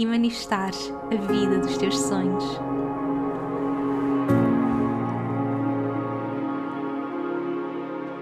e manifestares a vida dos teus sonhos.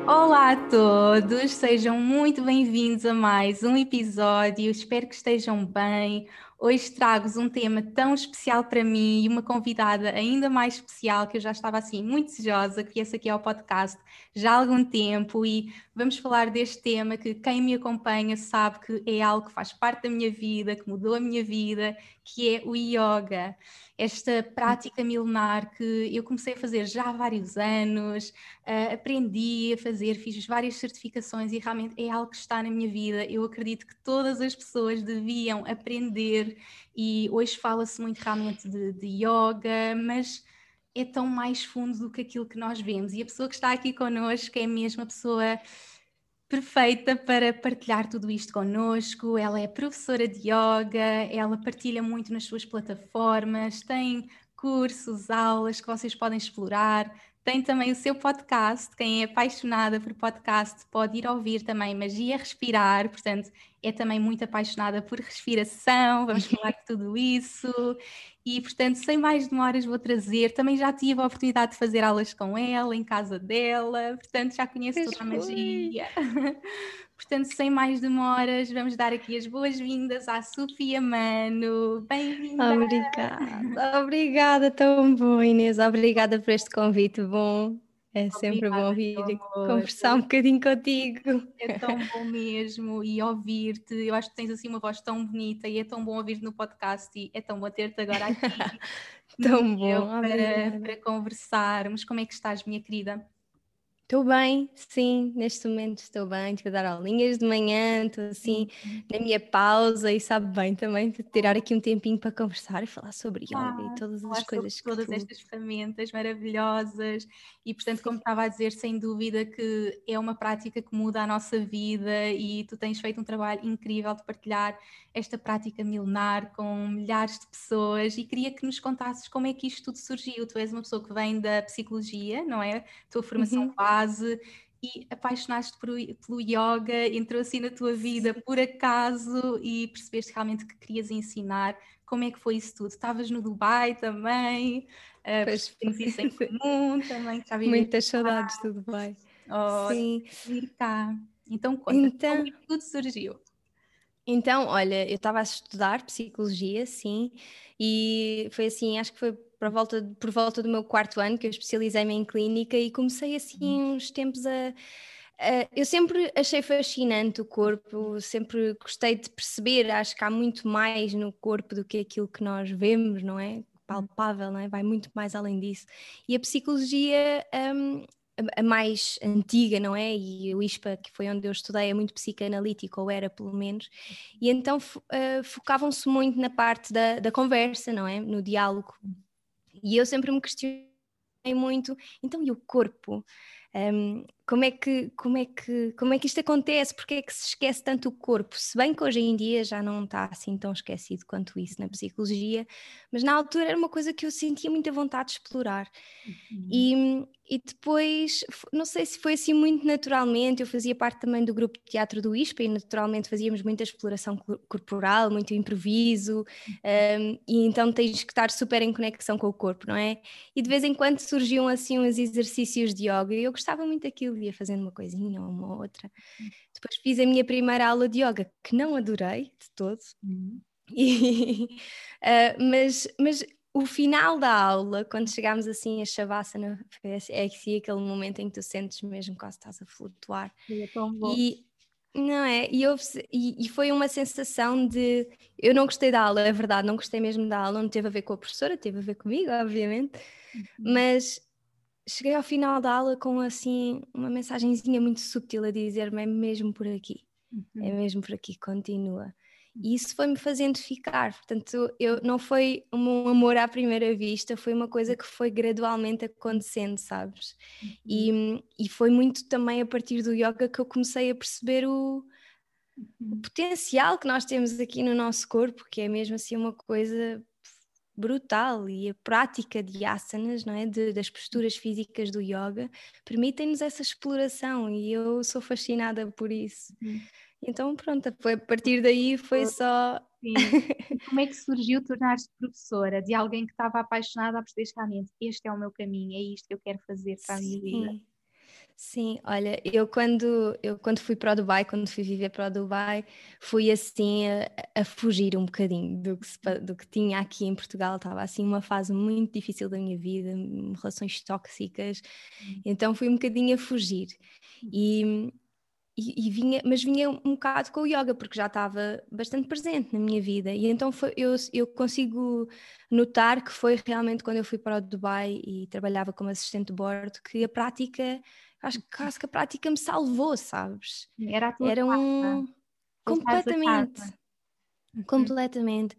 Olá a todos, sejam muito bem-vindos a mais um episódio. Espero que estejam bem. Hoje trago-vos um tema tão especial para mim e uma convidada ainda mais especial que eu já estava assim muito desejosa que viesse aqui ao podcast já há algum tempo e vamos falar deste tema que quem me acompanha sabe que é algo que faz parte da minha vida, que mudou a minha vida, que é o yoga. Esta prática milenar que eu comecei a fazer já há vários anos, uh, aprendi a fazer, fiz várias certificações e realmente é algo que está na minha vida. Eu acredito que todas as pessoas deviam aprender e hoje fala-se muito realmente de, de yoga, mas é tão mais fundo do que aquilo que nós vemos. E a pessoa que está aqui connosco é mesmo a pessoa perfeita para partilhar tudo isto connosco. Ela é professora de yoga, ela partilha muito nas suas plataformas, tem cursos, aulas que vocês podem explorar. Tem também o seu podcast. Quem é apaixonada por podcast pode ir ouvir também Magia Respirar. Portanto, é também muito apaixonada por respiração. Vamos falar de tudo isso. E, portanto, sem mais demoras, vou trazer. Também já tive a oportunidade de fazer aulas com ela, em casa dela. Portanto, já conheço toda a magia. Portanto, sem mais demoras, vamos dar aqui as boas-vindas à Sofia Mano. Bem-vinda! Obrigada, obrigada, tão bom, Inês. Obrigada por este convite, bom. É sempre Obrigada, bom vir conversar um bocadinho contigo. É tão bom mesmo e ouvir-te. Eu acho que tens assim uma voz tão bonita e é tão bom ouvir-te no podcast e é tão bom ter-te agora aqui. tão bom. Para, para conversarmos. Como é que estás, minha querida? Estou bem, sim, neste momento estou bem, estou a dar aulinhas de manhã, estou assim uhum. na minha pausa e sabe bem também tirar aqui um tempinho para conversar e falar sobre yoga ah, e todas as coisas que todas tu... estas ferramentas maravilhosas e portanto como estava a dizer, sem dúvida que é uma prática que muda a nossa vida e tu tens feito um trabalho incrível de partilhar esta prática milenar com milhares de pessoas e queria que nos contasses como é que isto tudo surgiu. Tu és uma pessoa que vem da psicologia, não é? Tua formação uhum. Base e apaixonaste por, pelo yoga, entrou assim na tua vida por acaso e percebeste realmente que querias ensinar. Como é que foi isso tudo? Estavas no Dubai também? Uh, pois temos isso em comum também. Já Muitas saudades do Dubai. Oh, Sim. Vir cá. Então, conta, então... como é tudo surgiu? Então, olha, eu estava a estudar psicologia, sim, e foi assim, acho que foi por volta, por volta do meu quarto ano que eu especializei-me em clínica e comecei assim uhum. uns tempos a, a, eu sempre achei fascinante o corpo, sempre gostei de perceber, acho que há muito mais no corpo do que aquilo que nós vemos, não é? palpável, não é? vai muito mais além disso. E a psicologia um, a mais antiga, não é? E o ISPA, que foi onde eu estudei, é muito psicanalítico, ou era pelo menos, e então uh, focavam-se muito na parte da, da conversa, não é? No diálogo. E eu sempre me questionei muito, então e o corpo? Um, como é que como é que como é que isto acontece? Porque é que se esquece tanto o corpo? Se bem que hoje em dia já não está assim tão esquecido quanto isso na psicologia, mas na altura era uma coisa que eu sentia muita vontade de explorar. Uhum. E, e depois, não sei se foi assim muito naturalmente, eu fazia parte também do grupo de teatro do ISPA e naturalmente fazíamos muita exploração corporal, muito improviso, um, e então tens que estar super em conexão com o corpo, não é? E de vez em quando surgiam assim uns exercícios de yoga e eu gostava muito daquilo, ia fazendo uma coisinha ou uma outra. Depois fiz a minha primeira aula de yoga, que não adorei de todo, uhum. e, uh, mas, mas o final da aula, quando chegámos assim a Shavasana, é assim aquele momento em que tu sentes mesmo que estás a flutuar. É tão bom. E, não é? E, houve, e, e, foi uma sensação de. Eu não gostei da aula, é verdade, não gostei mesmo da aula, não teve a ver com a professora, teve a ver comigo, obviamente, uhum. mas cheguei ao final da aula com assim uma mensagenzinha muito subtil a dizer-me: é mesmo por aqui, é uhum. é mesmo por aqui, continua. E isso foi-me fazendo ficar. Portanto, eu, não foi um amor à primeira vista, foi uma coisa que foi gradualmente acontecendo, sabes? Uhum. E, e foi muito também a partir do yoga que eu comecei a perceber o, o uhum. potencial que nós temos aqui no nosso corpo, que é mesmo assim uma coisa brutal e a prática de asanas, não é? De, das posturas físicas do yoga, permitem-nos essa exploração e eu sou fascinada por isso. Uhum. Então, pronto, foi, a partir daí foi só. Como é que surgiu tornar-se professora de alguém que estava apaixonada a perceber realmente este é o meu caminho, é isto que eu quero fazer para a minha vida? Sim, olha, eu quando, eu quando fui para o Dubai, quando fui viver para o Dubai, fui assim a, a fugir um bocadinho do que, se, do que tinha aqui em Portugal. Estava assim uma fase muito difícil da minha vida, relações tóxicas, hum. então fui um bocadinho a fugir. Hum. E, e, e, vinha, mas vinha um bocado com o yoga, porque já estava bastante presente na minha vida. E então foi, eu, eu consigo notar que foi realmente quando eu fui para o Dubai e trabalhava como assistente de bordo que a prática, acho, acho que a prática me salvou, sabes? Era a tua Era um. Completamente. Uhum. Completamente.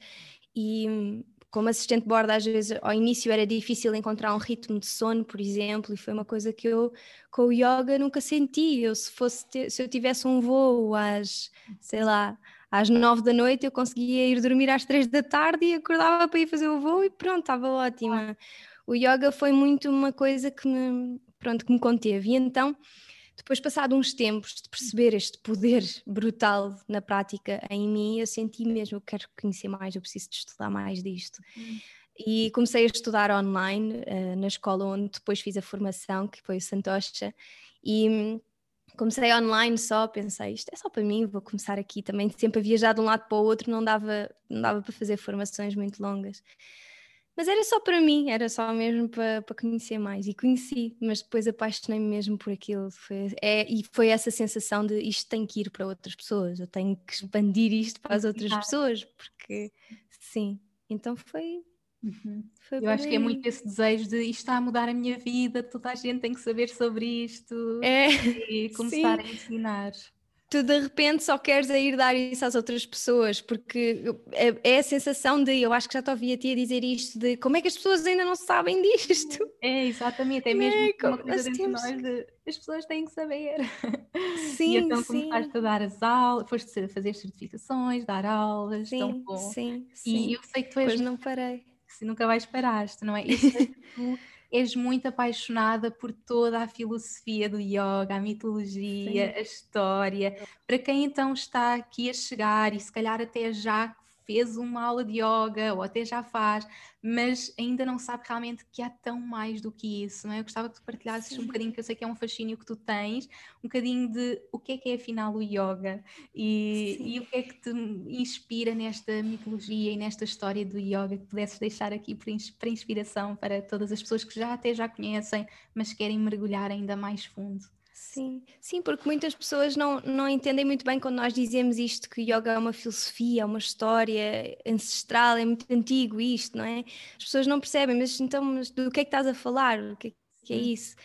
E como assistente de bordo, às vezes ao início era difícil encontrar um ritmo de sono, por exemplo, e foi uma coisa que eu com o yoga nunca senti. Eu, se, fosse ter, se eu tivesse um voo às, sei lá, às nove da noite, eu conseguia ir dormir às três da tarde e acordava para ir fazer o voo e pronto, estava ótima. O yoga foi muito uma coisa que me, pronto, que me conteve. E então depois, passado uns tempos de perceber este poder brutal na prática em mim, eu senti mesmo, eu quero conhecer mais, eu preciso de estudar mais disto. Hum. E comecei a estudar online uh, na escola onde depois fiz a formação, que foi o Santosha, e hum, comecei online só, pensei, isto é só para mim, vou começar aqui também, sempre a viajar de um lado para o outro, não dava, não dava para fazer formações muito longas. Mas era só para mim, era só mesmo para, para conhecer mais. E conheci, mas depois apaixonei-me mesmo por aquilo. Foi, é, e foi essa sensação de isto tem que ir para outras pessoas, eu tenho que expandir isto para as outras pessoas, porque sim. Então foi. Uhum. foi eu acho que é muito esse desejo de isto está a mudar a minha vida, toda a gente tem que saber sobre isto é, e começar sim. a ensinar tu de repente só queres ir dar isso às outras pessoas, porque é, é, a sensação de, eu acho que já te ouvi a ti a dizer isto, de como é que as pessoas ainda não sabem disto? É, exatamente, é mesmo é, uma coisa dentro temos... de nós de, as pessoas têm que saber. Sim, e então sim. começaste a dar as aulas, foste fazer certificações, dar aulas, sim, tão bom. Sim, sim. E eu sei que tu és... Pois não parei. Se nunca mais paraste, não é? Sei que tu és muito apaixonada por toda a filosofia do yoga, a mitologia, Sim. a história. Para quem então está aqui a chegar e se calhar até já fez uma aula de yoga ou até já faz, mas ainda não sabe realmente que há tão mais do que isso, não é? Eu gostava que tu partilhasses Sim. um bocadinho, que eu sei que é um fascínio que tu tens, um bocadinho de o que é que é afinal o yoga e, e o que é que te inspira nesta mitologia e nesta história do yoga que pudesses deixar aqui para inspiração para todas as pessoas que já até já conhecem, mas querem mergulhar ainda mais fundo. Sim, sim, porque muitas pessoas não, não entendem muito bem quando nós dizemos isto, que yoga é uma filosofia, é uma história ancestral, é muito antigo isto, não é? As pessoas não percebem, mas então mas do que é que estás a falar? O que é, que é isso?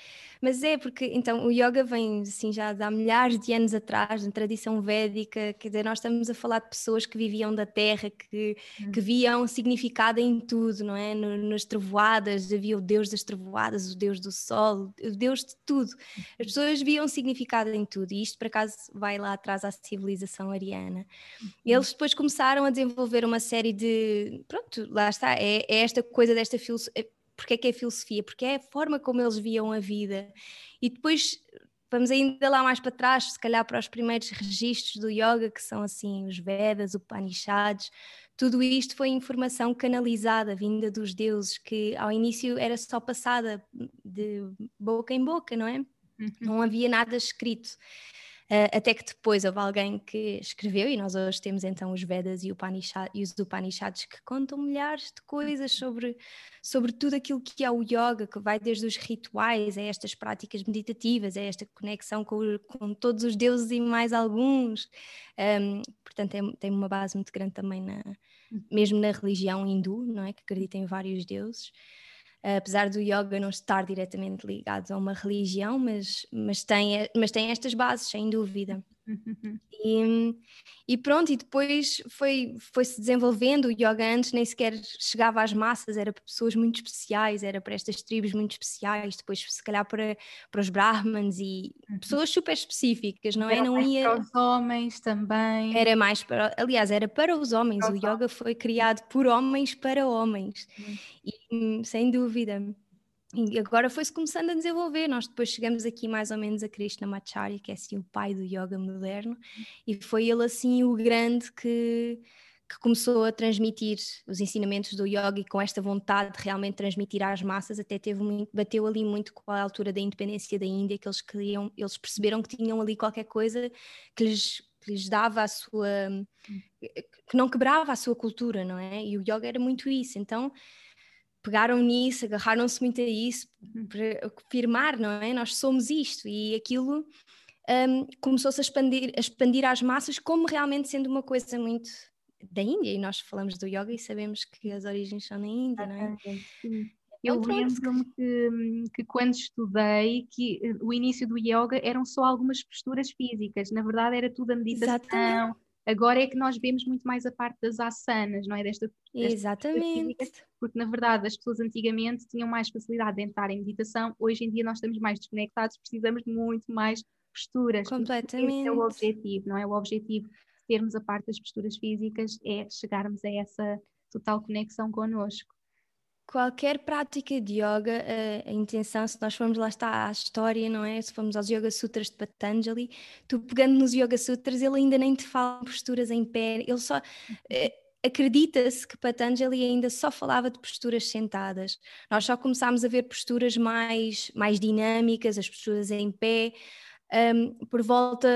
Mas é porque, então, o yoga vem assim já há milhares de anos atrás, na tradição védica, quer dizer, nós estamos a falar de pessoas que viviam da terra, que, que viam significado em tudo, não é? No, nas trovoadas, havia o deus das trovoadas, o deus do sol, o deus de tudo. As uhum. pessoas viam significado em tudo, e isto, por acaso, vai lá atrás à civilização ariana. Uhum. Eles depois começaram a desenvolver uma série de. Pronto, lá está, é, é esta coisa desta filosofia porque é que é filosofia? Porque é a forma como eles viam a vida. E depois vamos ainda lá mais para trás, se calhar para os primeiros registros do yoga, que são assim os Vedas, o Upanishads, tudo isto foi informação canalizada, vinda dos deuses, que ao início era só passada de boca em boca, não é? Uhum. Não havia nada escrito. Uh, até que depois houve alguém que escreveu, e nós hoje temos então os Vedas e, Upanishad, e os Upanishads que contam milhares de coisas sobre, sobre tudo aquilo que é o yoga, que vai desde os rituais a estas práticas meditativas, a esta conexão com, com todos os deuses e mais alguns. Um, portanto, é, tem uma base muito grande também, na, uhum. mesmo na religião hindu, não é? que acredita em vários deuses apesar do yoga não estar diretamente ligado a uma religião, mas, mas, tem, mas tem estas bases, sem dúvida. Uhum. E, e, pronto, e depois foi, foi se desenvolvendo. O yoga antes nem sequer chegava às massas, era para pessoas muito especiais, era para estas tribos muito especiais, depois se calhar para, para os brahmans e uhum. pessoas super específicas, não é? era é? Não ia. Para os homens também. Era mais para, aliás, era para os homens. Para o yoga homens. foi criado por homens para homens, uhum. e, sem dúvida. E agora foi-se começando a desenvolver. Nós depois chegamos aqui mais ou menos a Krishnamacharya, que é assim o pai do yoga moderno, e foi ele assim o grande que, que começou a transmitir os ensinamentos do yoga e com esta vontade de realmente transmitir às massas, até teve muito, bateu ali muito com a altura da independência da Índia, que eles queriam, eles perceberam que tinham ali qualquer coisa que lhes, que lhes dava a sua que não quebrava a sua cultura, não é? E o yoga era muito isso. Então, pegaram nisso, agarraram-se muito a isso, uhum. para afirmar, não é? Nós somos isto e aquilo um, começou-se a expandir, a expandir às massas como realmente sendo uma coisa muito da Índia e nós falamos do yoga e sabemos que as origens são na Índia, não é? Sim. Eu lembro-me que, que, quando estudei que eh, o início do yoga eram só algumas posturas físicas, na verdade era tudo a meditação, Exatamente. Agora é que nós vemos muito mais a parte das asanas, não é? Desta, desta Exatamente. porque na verdade as pessoas antigamente tinham mais facilidade de entrar em meditação, hoje em dia nós estamos mais desconectados, precisamos de muito mais posturas. Completamente. Esse é o objetivo, não é? O objetivo de termos a parte das posturas físicas é chegarmos a essa total conexão connosco qualquer prática de yoga, a, a, intenção, se nós formos lá está à história, não é? Se formos aos Yoga Sutras de Patanjali, tu pegando nos Yoga Sutras, ele ainda nem te fala posturas em pé, ele só. Eh, acredita-se que Patanjali ainda só falava de posturas sentadas. Nós só começámos a ver posturas mais, mais dinâmicas, as posturas em pé, um, por volta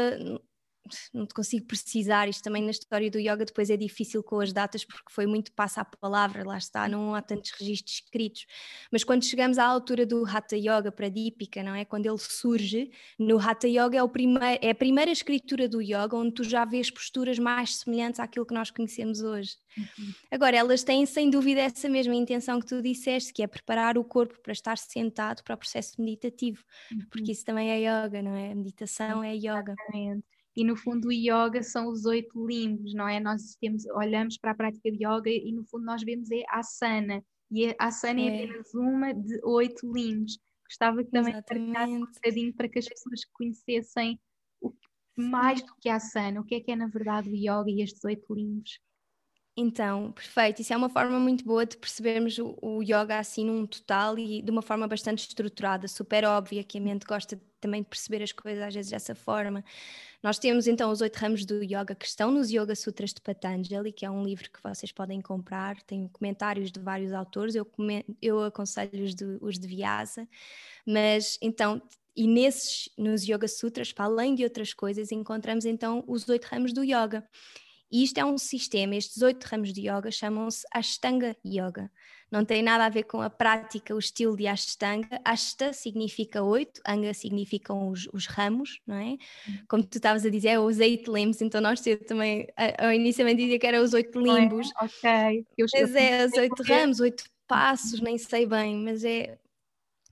não te consigo precisar, isto também na história do yoga depois é difícil com as datas porque foi muito passa a palavra, lá está, não há tantos registros escritos, mas quando chegamos à altura do Hatha Yoga para Dípica, não é? Quando ele surge, no Hatha Yoga é, o primeir, é a primeira escritura do yoga onde tu já vês posturas mais semelhantes àquilo que nós conhecemos hoje. Uhum. Agora, elas têm sem dúvida essa mesma intenção que tu disseste, que é preparar o corpo para estar sentado para o processo meditativo, uhum. porque isso também é yoga, não é? A meditação é yoga. Exatamente e no fundo o yoga são os oito limbos, não é? Nós temos, olhamos para a prática de yoga e no fundo nós vemos é asana, e a asana é, é apenas uma de oito limbos. Gostava que também partilhasse um bocadinho para que as pessoas conhecessem o, mais do que a asana, o que é que é na verdade o yoga e estes oito limbos. Então, perfeito. Isso é uma forma muito boa de percebermos o, o, yoga assim num total e de uma forma bastante estruturada, super óbvia, que a mente gosta também perceber as coisas às vezes dessa forma. Nós temos então os oito ramos do yoga que estão nos Yoga Sutras de Patanjali, que é um livro que vocês podem comprar, tem comentários de vários autores, eu, eu aconselho os de, os de Vyasa, mas então e nesses, nos Yoga Sutras, para além de outras coisas, encontramos então os oito ramos do yoga. E isto é um sistema, estes oito ramos de yoga chamam-se Ashtanga Yoga. Não tem nada a ver com a prática, o estilo de Ashtanga. Ashta significa oito, Anga significam os, os ramos, não é? Como tu estavas a dizer, é os eight limbs, então nós também, ao inicialmente dizia que era os oito limbos. É, ok. Eu mas é os oito ramos, oito passos, nem sei bem, mas é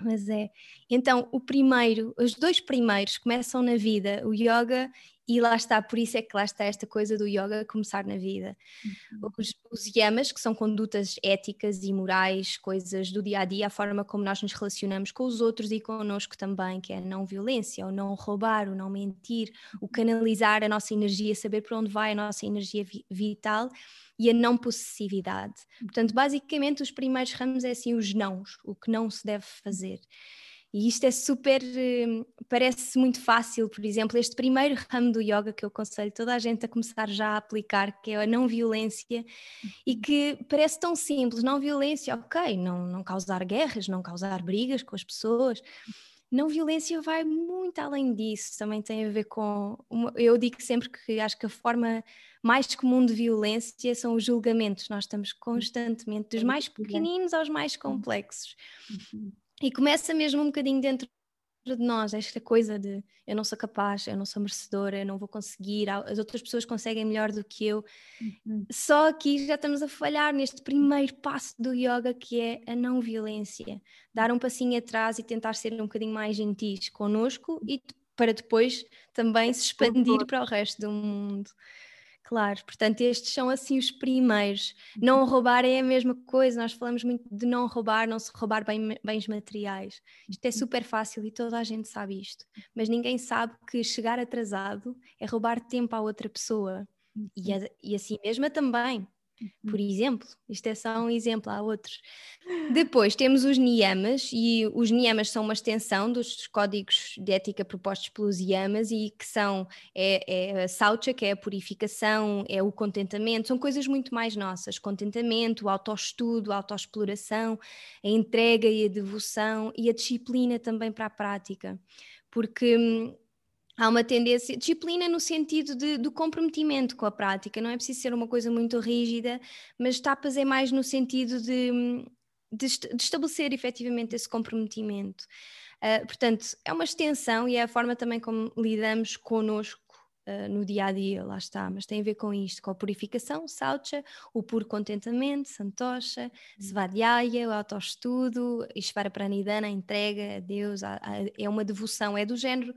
mas é. Então, o primeiro, os dois primeiros começam na vida, o yoga e lá está, por isso é que lá está esta coisa do yoga começar na vida. Uhum. Os, os, yamas, que são condutas éticas e morais, coisas do dia a dia, a forma como nós nos relacionamos com os outros e connosco também, que é a não violência, o não roubar, o não mentir, o canalizar a nossa energia, saber para onde vai a nossa energia vi vital e a não possessividade. Portanto, basicamente, os primeiros ramos é assim os nãos, o que não se deve fazer. E isto é super, hum, parece muito fácil, por exemplo, este primeiro ramo do yoga que eu aconselho toda a gente a começar já a aplicar, que é a não violência, e uhum. que parece tão simples, não violência, ok, não, não causar guerras, não causar brigas com as pessoas. Não violência vai muito além disso, também tem a ver com. Uma, eu digo sempre que acho que a forma mais comum de violência são os julgamentos. Nós estamos constantemente, dos mais pequeninos aos mais complexos. Uhum. E começa mesmo um bocadinho dentro de nós, esta coisa de eu não sou capaz, eu não sou merecedora, eu não vou conseguir, as outras pessoas conseguem melhor do que eu. Uhum. Só aqui já estamos a falhar neste primeiro passo do yoga que é a não violência. Dar um passinho atrás e tentar ser um bocadinho mais gentis connosco e para depois também se expandir para o resto do mundo. Claro, portanto, estes são assim os primeiros. Não uhum. roubar é a mesma coisa, nós falamos muito de não roubar, não se roubar bem, bens materiais. Isto é uhum. super fácil e toda a gente sabe isto, mas ninguém sabe que chegar atrasado é roubar tempo à outra pessoa e, a, e a si mesma também por uhum. exemplo. Isto é só um exemplo, há outros. Depois temos os niyamas, e os niyamas são uma extensão dos códigos de ética propostos pelos yamas e que são é, é a saucha, que é a purificação, é o contentamento, são coisas muito mais nossas. Contentamento, autoestudo, autoexploração, a entrega e a devoção e a disciplina também para a prática. Porque hum, há uma tendência, disciplina no sentido de, do comprometimento com a prática, não é preciso ser uma coisa muito rígida, mas tapas é mais no sentido de, de, de estabelecer efetivamente esse comprometimento. Uh, portanto, é uma extensão e é a forma também como lidamos connosco uh, no dia a dia, lá está, mas tem a ver com isto, com a purificação, saucha, o puro contentamento, santosha, uhum. svadhyaya, o autoestudo, ishvara pranidana, a entrega a Deus, a, a, é uma devoção, é do género,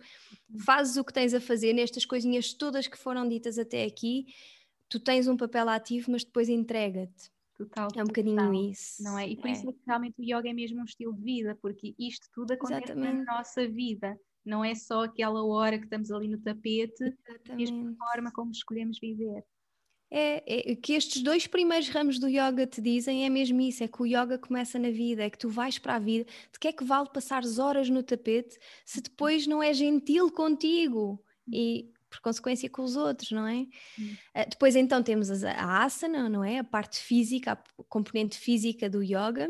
uhum. fazes o que tens a fazer nestas coisinhas todas que foram ditas até aqui, tu tens um papel ativo, mas depois entrega-te. Total, é um bocadinho total, isso. Não é? E por é. isso é que realmente o yoga é mesmo um estilo de vida, porque isto tudo acontece Exatamente. na nossa vida não é só aquela hora que estamos ali no tapete, mesmo a forma como escolhemos viver. É, é, que estes dois primeiros ramos do yoga te dizem é mesmo isso, é que o yoga começa na vida, é que tu vais para a vida, de que é que vale passar horas no tapete se depois não é gentil contigo e por consequência com os outros, não é? Uh, depois então temos a, a asana, não é? A parte física, a componente física do yoga.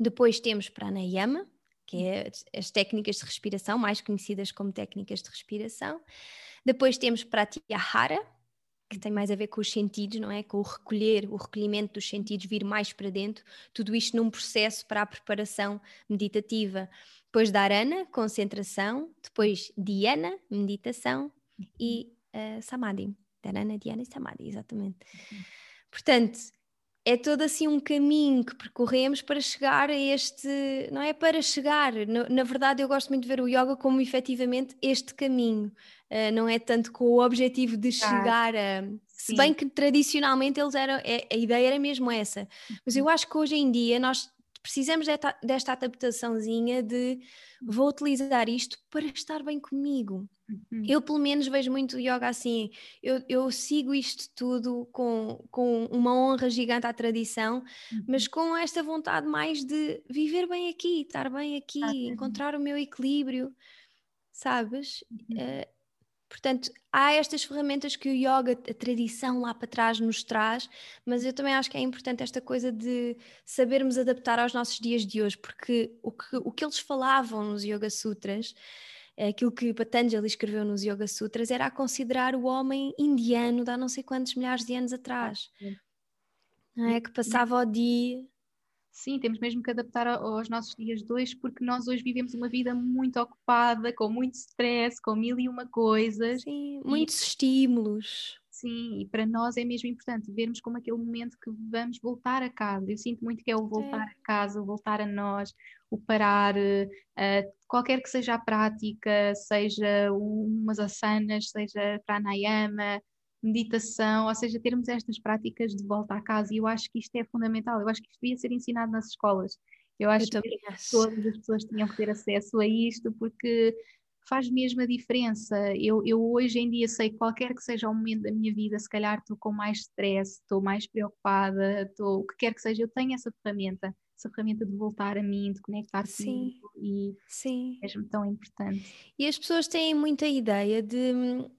Depois temos pranayama, que é as técnicas de respiração, mais conhecidas como técnicas de respiração. Depois temos Pratyahara, que tem mais a ver com os sentidos, não é? Com o recolher, o recolhimento dos sentidos, vir mais para dentro, tudo isto num processo para a preparação meditativa. Depois Dharana, concentração, depois Dhyana, meditação e uh, Samadhi. Dharana, Dhyana e Samadhi, exatamente. Portanto, é todo assim um caminho que percorremos para chegar a este, não é para chegar, na, na verdade eu gosto muito de ver o yoga como efetivamente este caminho, uh, não é tanto com o objetivo de chegar a, se bem que tradicionalmente eles eram, é, a ideia era mesmo essa, mas eu uhum. acho que hoje em dia nós precisamos desta, desta adaptaçãozinha de vou utilizar isto para estar bem comigo. Uhum. Eu, pelo menos, vejo muito yoga assim. Eu, eu sigo isto tudo com, com uma honra gigante à tradição, uhum. mas com esta vontade mais de viver bem aqui, estar bem aqui, ah, encontrar o meu equilíbrio, sabes? Uhum. Uh, Portanto, há estas ferramentas que o yoga, a tradição lá para trás, nos traz, mas eu também acho que é importante esta coisa de sabermos adaptar aos nossos dias de hoje, porque o que, o que eles falavam nos Yoga Sutras, aquilo que Patanjali escreveu nos Yoga Sutras, era a considerar o homem indiano de há não sei quantos milhares de anos atrás. É? Que passava o dia Sim, temos mesmo que adaptar aos nossos dias de hoje, porque nós hoje vivemos uma vida muito ocupada, com muito stress, com mil e uma coisas. Sim, muitos e, estímulos. Sim, e para nós é mesmo importante vermos como aquele momento que vamos voltar a casa. Eu sinto muito que é o voltar é. a casa, o voltar a nós, o parar, uh, qualquer que seja a prática, seja umas asanas, seja pranayama, meditação, ou seja, termos estas práticas de volta à casa. E eu acho que isto é fundamental. Eu acho que isto devia ser ensinado nas escolas. Eu acho eu que acho. todas as pessoas tinham que ter acesso a isto, porque faz mesmo a diferença. Eu, eu hoje em dia sei que qualquer que seja o momento da minha vida, se calhar estou com mais stress, estou mais preocupada, estou, o que quer que seja, eu tenho essa ferramenta essa ferramenta de voltar a mim, de conectar sim, e sim. é mesmo tão importante. E as pessoas têm muita ideia de,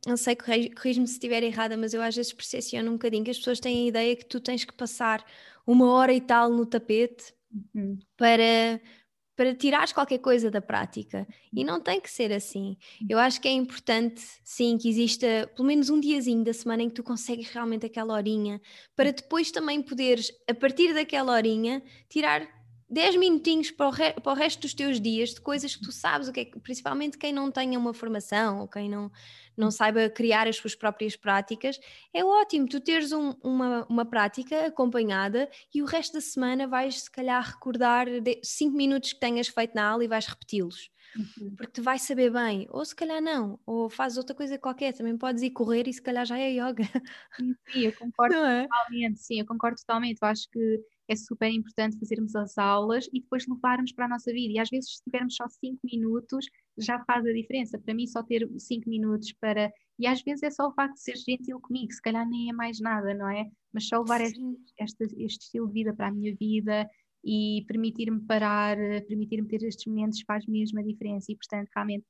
não sei, corrijo-me se estiver errada, mas eu às vezes percepciono um bocadinho que as pessoas têm a ideia que tu tens que passar uma hora e tal no tapete uhum. para para tirares qualquer coisa da prática. E não tem que ser assim. Eu acho que é importante, sim, que exista pelo menos um diazinho da semana em que tu consegues realmente aquela horinha, para depois também poderes, a partir daquela horinha, tirar 10 minutinhos para o, re, para o resto dos teus dias de coisas que tu sabes, o que é, principalmente quem não tenha uma formação ou quem não, não saiba criar as suas próprias práticas, é ótimo tu teres um, uma, uma prática acompanhada e o resto da semana vais se calhar recordar 5 minutos que tenhas feito na aula e vais repeti-los. Uhum. Porque tu vais saber bem, ou se calhar não, ou fazes outra coisa qualquer, também podes ir correr e se calhar já é yoga. Sim, eu concordo é? totalmente, sim, eu concordo totalmente. Eu acho que é super importante fazermos as aulas e depois levarmos para a nossa vida. E às vezes, se tivermos só 5 minutos, já faz a diferença. Para mim, só ter 5 minutos para. E às vezes é só o facto de ser gentil comigo, se calhar nem é mais nada, não é? Mas só levar este, este, este estilo de vida para a minha vida e permitir-me parar, permitir-me ter estes momentos faz mesmo a diferença. E, portanto, realmente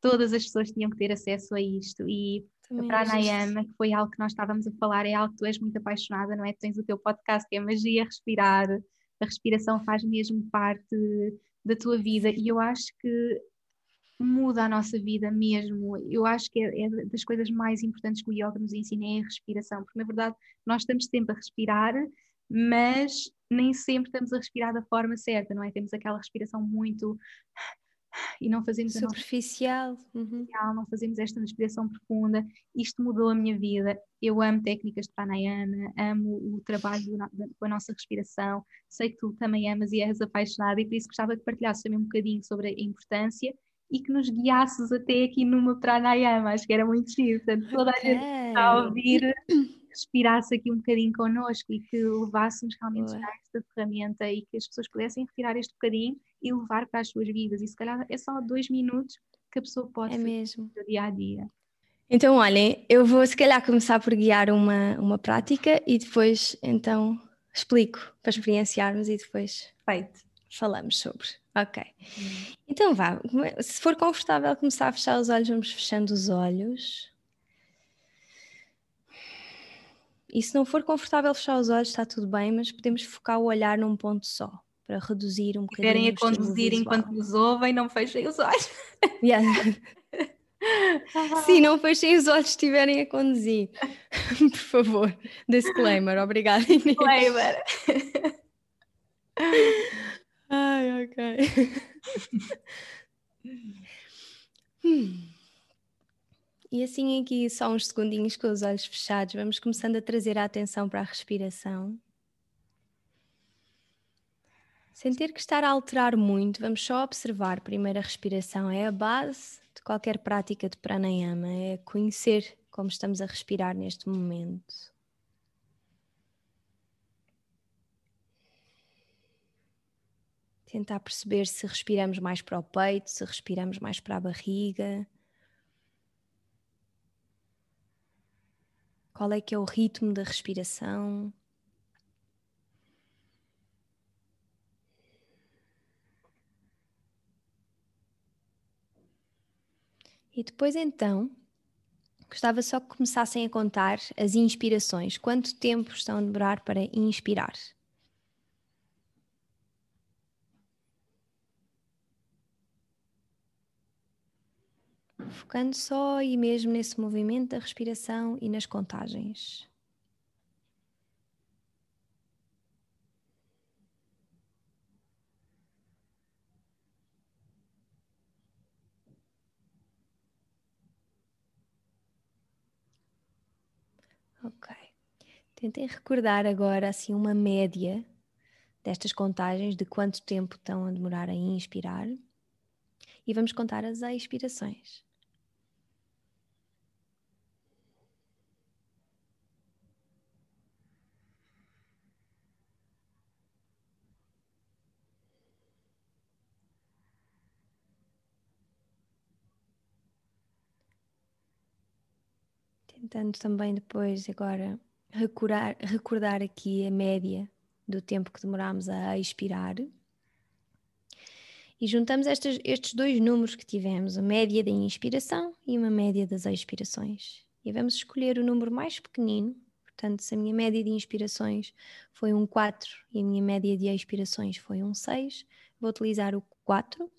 todas as pessoas tinham que ter acesso a isto. E Também a pranayama, que foi algo que nós estávamos a falar, é algo que tu és muito apaixonada, não é? Tu tens o teu podcast que é Magia Respirar, a respiração faz mesmo parte da tua vida e eu acho que muda a nossa vida mesmo. Eu acho que é, é, das coisas mais importantes que o yoga nos ensina é a respiração, porque na verdade nós estamos sempre a respirar, mas nem sempre estamos a respirar da forma certa, não é? Temos aquela respiração muito e não fazemos superficial, uhum. não fazemos esta respiração profunda. Isto mudou a minha vida. Eu amo técnicas de pranayama, amo o trabalho com a nossa respiração. Sei que tu também amas e és apaixonada e por isso gostava que partilhasses também um bocadinho sobre a importância e que nos guiasses até aqui numa pranayama. Acho que era muito giro. Portanto, toda okay. a gente está a ouvir respirasse aqui um bocadinho connosco e que levássemos realmente esta ferramenta e que as pessoas pudessem retirar este bocadinho e levar para as suas vidas. E se calhar é só dois minutos que a pessoa pode é mesmo. no dia a dia. Então, olhem, eu vou se calhar começar por guiar uma, uma prática e depois então explico para experienciarmos e depois Feito. falamos sobre. Ok. Hum. Então vá, se for confortável começar a fechar os olhos, vamos fechando os olhos. E se não for confortável fechar os olhos, está tudo bem, mas podemos focar o olhar num ponto só, para reduzir um bocadinho. Querem a conduzir enquanto nos ouvem, não fechem os olhos. Yeah. Sim, não fechem os olhos se estiverem a conduzir. Por favor. Disclaimer, obrigada. Disclaimer. Ai, ok. hum. E assim aqui só uns segundinhos com os olhos fechados, vamos começando a trazer a atenção para a respiração. Sem ter que estar a alterar muito, vamos só observar. Primeiro a respiração é a base de qualquer prática de pranayama, é conhecer como estamos a respirar neste momento. Tentar perceber se respiramos mais para o peito, se respiramos mais para a barriga. Qual é que é o ritmo da respiração? E depois então, gostava só que começassem a contar as inspirações. Quanto tempo estão a demorar para inspirar? focando só e mesmo nesse movimento da respiração e nas contagens. Ok. Tentem recordar agora assim uma média destas contagens de quanto tempo estão a demorar a inspirar e vamos contar as expirações. tentando também depois agora recordar, recordar aqui a média do tempo que demorámos a expirar. E juntamos estes, estes dois números que tivemos, a média da inspiração e uma média das expirações. E vamos escolher o número mais pequenino. Portanto, se a minha média de inspirações foi um 4 e a minha média de expirações foi um 6, vou utilizar o 4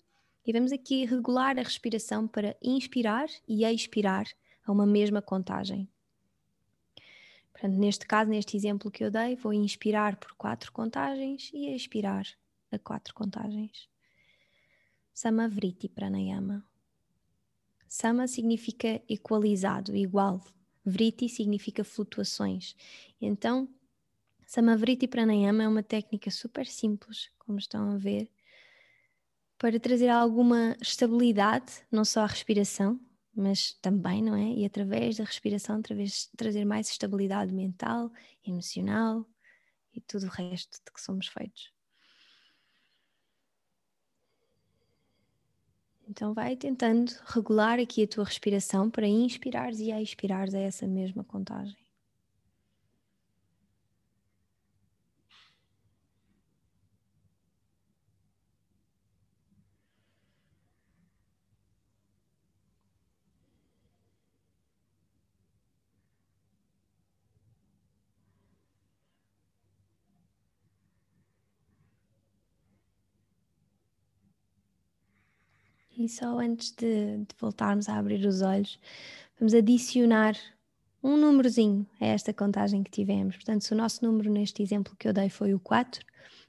e vamos aqui regular a respiração para inspirar e expirar a uma mesma contagem. Portanto, neste caso, neste exemplo que eu dei, vou inspirar por quatro contagens e expirar a quatro contagens. Samavriti Pranayama. Sama significa equalizado, igual. Vriti significa flutuações. Então, Samavriti Pranayama é uma técnica super simples, como estão a ver, para trazer alguma estabilidade, não só à respiração, mas também, não é? E através da respiração, através trazer mais estabilidade mental, emocional e tudo o resto de que somos feitos. Então vai tentando regular aqui a tua respiração para inspirares e expirares a essa mesma contagem. E só antes de, de voltarmos a abrir os olhos, vamos adicionar um númerozinho a esta contagem que tivemos. Portanto, se o nosso número neste exemplo que eu dei foi o 4,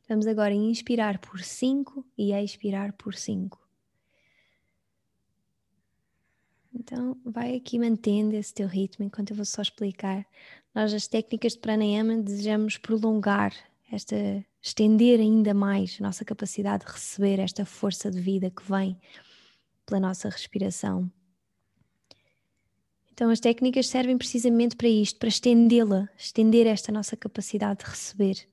vamos agora inspirar por 5 e expirar por 5. Então, vai aqui mantendo esse teu ritmo enquanto eu vou só explicar. Nós, as técnicas de pranayama, desejamos prolongar esta, estender ainda mais a nossa capacidade de receber esta força de vida que vem pela nossa respiração. Então, as técnicas servem precisamente para isto, para estendê-la, estender esta nossa capacidade de receber.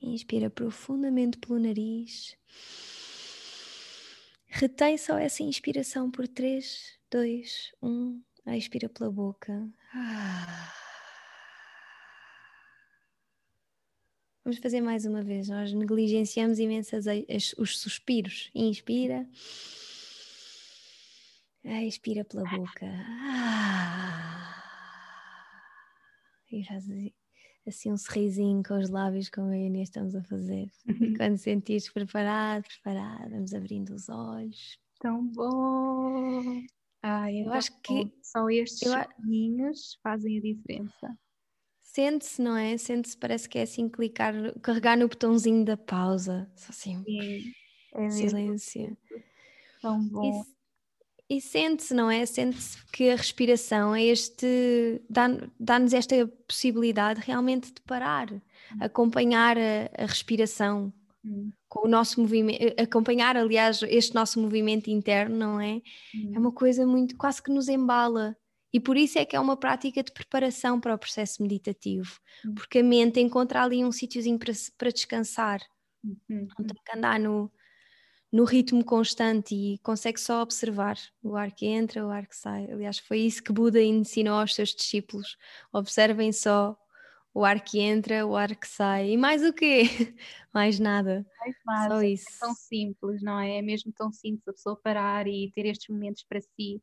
Inspira profundamente pelo nariz. Retém só essa inspiração por 3, 2, 1. Expira pela boca. Vamos fazer mais uma vez. Nós negligenciamos imensas os suspiros. Inspira. Expira pela boca. E faz assim um sorrisinho com os lábios, como a Inês estamos a fazer. E quando sentires preparado, preparado, vamos abrindo os olhos. Tão bom! Ai, eu acho que só estes caminhos fazem a diferença. Sente-se, não é? Sente-se, parece que é assim clicar, carregar no botãozinho da pausa. Só assim. Sim, é silêncio. Tão bom. E, e sente-se, não é? Sente-se que a respiração é este. dá-nos esta possibilidade realmente de parar, hum. acompanhar a, a respiração. Hum com o nosso movimento, eh, acompanhar, aliás, este nosso movimento interno, não é? Uhum. É uma coisa muito, quase que nos embala. E por isso é que é uma prática de preparação para o processo meditativo, uhum. porque a mente encontra ali um sítiozinho para, para descansar, uhum. não tem que andar no, no ritmo constante e consegue só observar o ar que entra, o ar que sai. Aliás, foi isso que Buda ensinou aos seus discípulos: observem só o ar que entra, o ar que sai. E mais o quê? mais nada. Mais nada. Só é isso. É tão simples, não é? É mesmo tão simples a pessoa parar e ter estes momentos para si.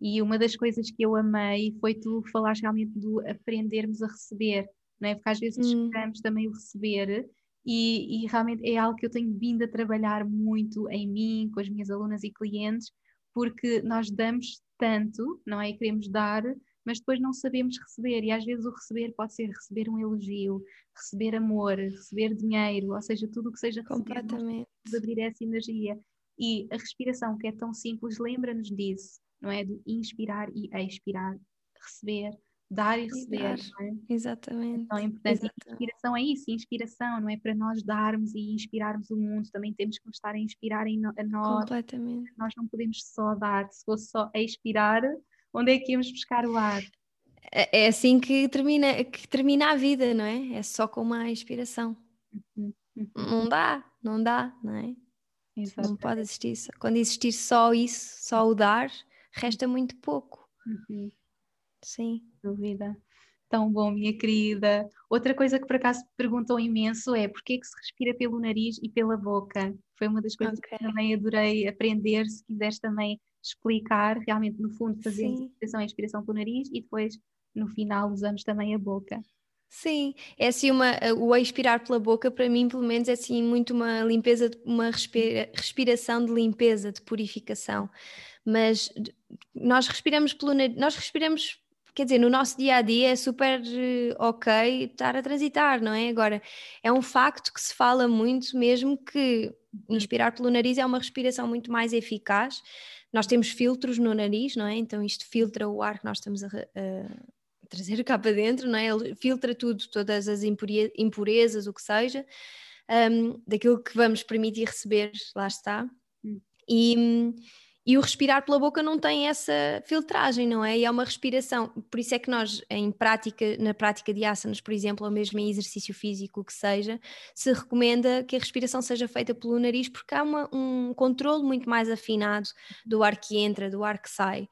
E uma das coisas que eu amei foi tu falares realmente do aprendermos a receber, não é? Porque às vezes hum. esperamos também o receber e, e, realmente é algo que eu tenho vindo a trabalhar muito em mim, com as minhas alunas e clientes, porque nós damos tanto, não é? E queremos dar, mas depois não sabemos receber, e às vezes o receber pode ser receber um elogio, receber amor, receber dinheiro, ou seja, tudo o que seja receber, Completamente. abrir essa energia. E a respiração, que é tão simples, lembra-nos disso, não é? De inspirar e expirar, receber, dar e receber. É? Exatamente. Então é importante. Exatamente. inspiração é isso, inspiração, não é para nós darmos e inspirarmos o mundo, também temos que estar a inspirar em a nós. Completamente. Nós não podemos só dar, se fosse só expirar, onde é que íamos buscar o ar? É, é assim que termina, que termina a vida, não é? É só com uma inspiração. Uhum, uhum. Não dá, não dá, não é? Exatamente. Não pode existir. Quando existir só isso, só o dar, resta muito pouco. Uhum. Sim. Dúvida. Tão bom, minha querida. Outra coisa que por acaso perguntou imenso é porquê que se respira pelo nariz e pela boca? Foi uma das coisas okay. que também adorei aprender. Se quiseres também explicar, realmente, no fundo, fazer a inspiração e expiração pelo nariz e depois, no final, usamos também a boca. Sim, é assim uma, o expirar pela boca para mim pelo menos é assim muito uma limpeza, uma respira, respiração de limpeza, de purificação. Mas nós respiramos pelo nós respiramos, quer dizer, no nosso dia a dia é super eh, ok estar a transitar, não é? Agora, é um facto que se fala muito mesmo que inspirar pelo nariz é uma respiração muito mais eficaz. Nós temos filtros no nariz, não é? Então isto filtra o ar que nós estamos a, a trazer cá para dentro, não é? Ele filtra tudo, todas as impurezas, o que seja, um, daquilo que vamos permitir receber, lá está. Hum. E, e o respirar pela boca não tem essa filtragem, não é? E é uma respiração. Por isso é que nós, em prática, na prática de asanas, por exemplo, ou mesmo em exercício físico, o que seja, se recomenda que a respiração seja feita pelo nariz, porque há uma, um controle muito mais afinado do ar que entra, do ar que sai.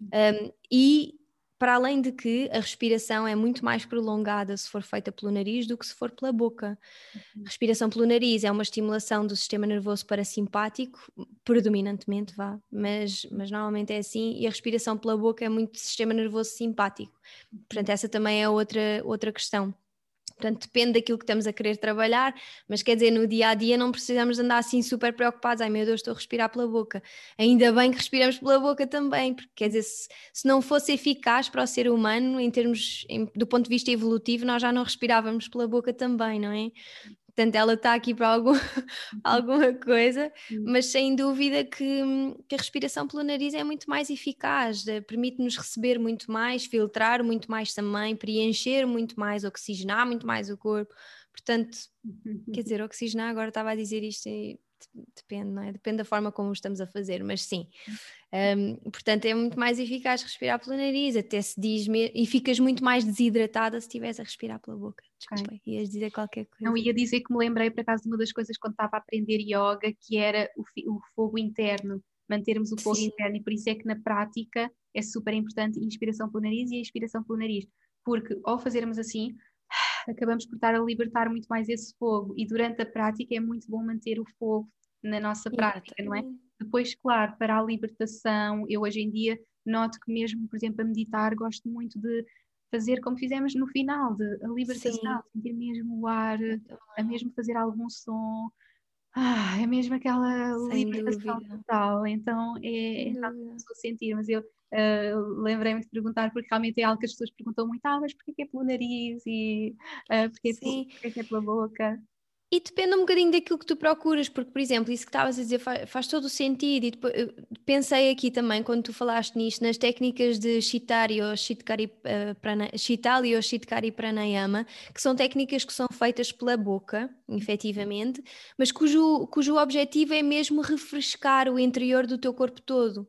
Um, e para além de que a respiração é muito mais prolongada se for feita pelo nariz do que se for pela boca. Uhum. Respiração pelo nariz é uma estimulação do sistema nervoso parasimpático, predominantemente, vá, mas, mas normalmente é assim, e a respiração pela boca é muito sistema nervoso simpático. Portanto, essa também é outra, outra questão. Portanto, depende daquilo que estamos a querer trabalhar, mas quer dizer, no dia a dia não precisamos andar assim super preocupados. Ai meu Deus, estou a respirar pela boca. Ainda bem que respiramos pela boca também, porque quer dizer, se, se não fosse eficaz para o ser humano, em termos em, do ponto de vista evolutivo, nós já não respirávamos pela boca também, não é? Portanto, ela está aqui para algum, uhum. alguma coisa, mas sem dúvida que, que, a respiração pelo nariz é muito mais eficaz, eh, permite-nos receber muito mais, filtrar muito mais também, preencher muito mais, oxigenar muito mais o corpo. Portanto, quer dizer, oxigenar, agora estava a dizer isto e depende, não é? Depende da forma como estamos a fazer, mas sim. Um, portanto, é muito mais eficaz respirar pelo nariz, até se diz e ficas muito mais desidratada se estiveres a respirar pela boca. Desculpa, okay. ias dizer qualquer coisa. Não, ia dizer que me lembrei por acaso de uma das coisas quando estava a aprender yoga, que era o, o fogo interno, mantermos o fogo sim. interno, e por isso é que na prática é super importante a inspiração pelo nariz e a expiração pelo nariz, porque ao fazermos assim, acabamos por estar a libertar muito mais esse fogo, e durante a prática é muito bom manter o fogo na nossa prática, não é? Depois, claro, para a libertação, eu hoje em dia noto que mesmo, por exemplo, a meditar, gosto muito de fazer como fizemos no final, de a libertação, Sim. sentir mesmo o ar, a mesmo fazer algum som. Ah, é mesmo aquela Sem libertação dúvida. total. Então é, é que estou a sentir, mas eu uh, lembrei-me de perguntar porque realmente é algo que as pessoas perguntam muito, ah, mas porquê que é pelo nariz e uh, porquê, porquê que é pela boca? E depende um bocadinho daquilo que tu procuras, porque, por exemplo, isso que estavas a dizer faz, faz todo o sentido. E depois, pensei aqui também, quando tu falaste nisto, nas técnicas de Shitari ou Shitkari, prana, Shitali ou Shitkari Pranayama, que são técnicas que são feitas pela boca, efetivamente, mas cujo, cujo objetivo é mesmo refrescar o interior do teu corpo todo.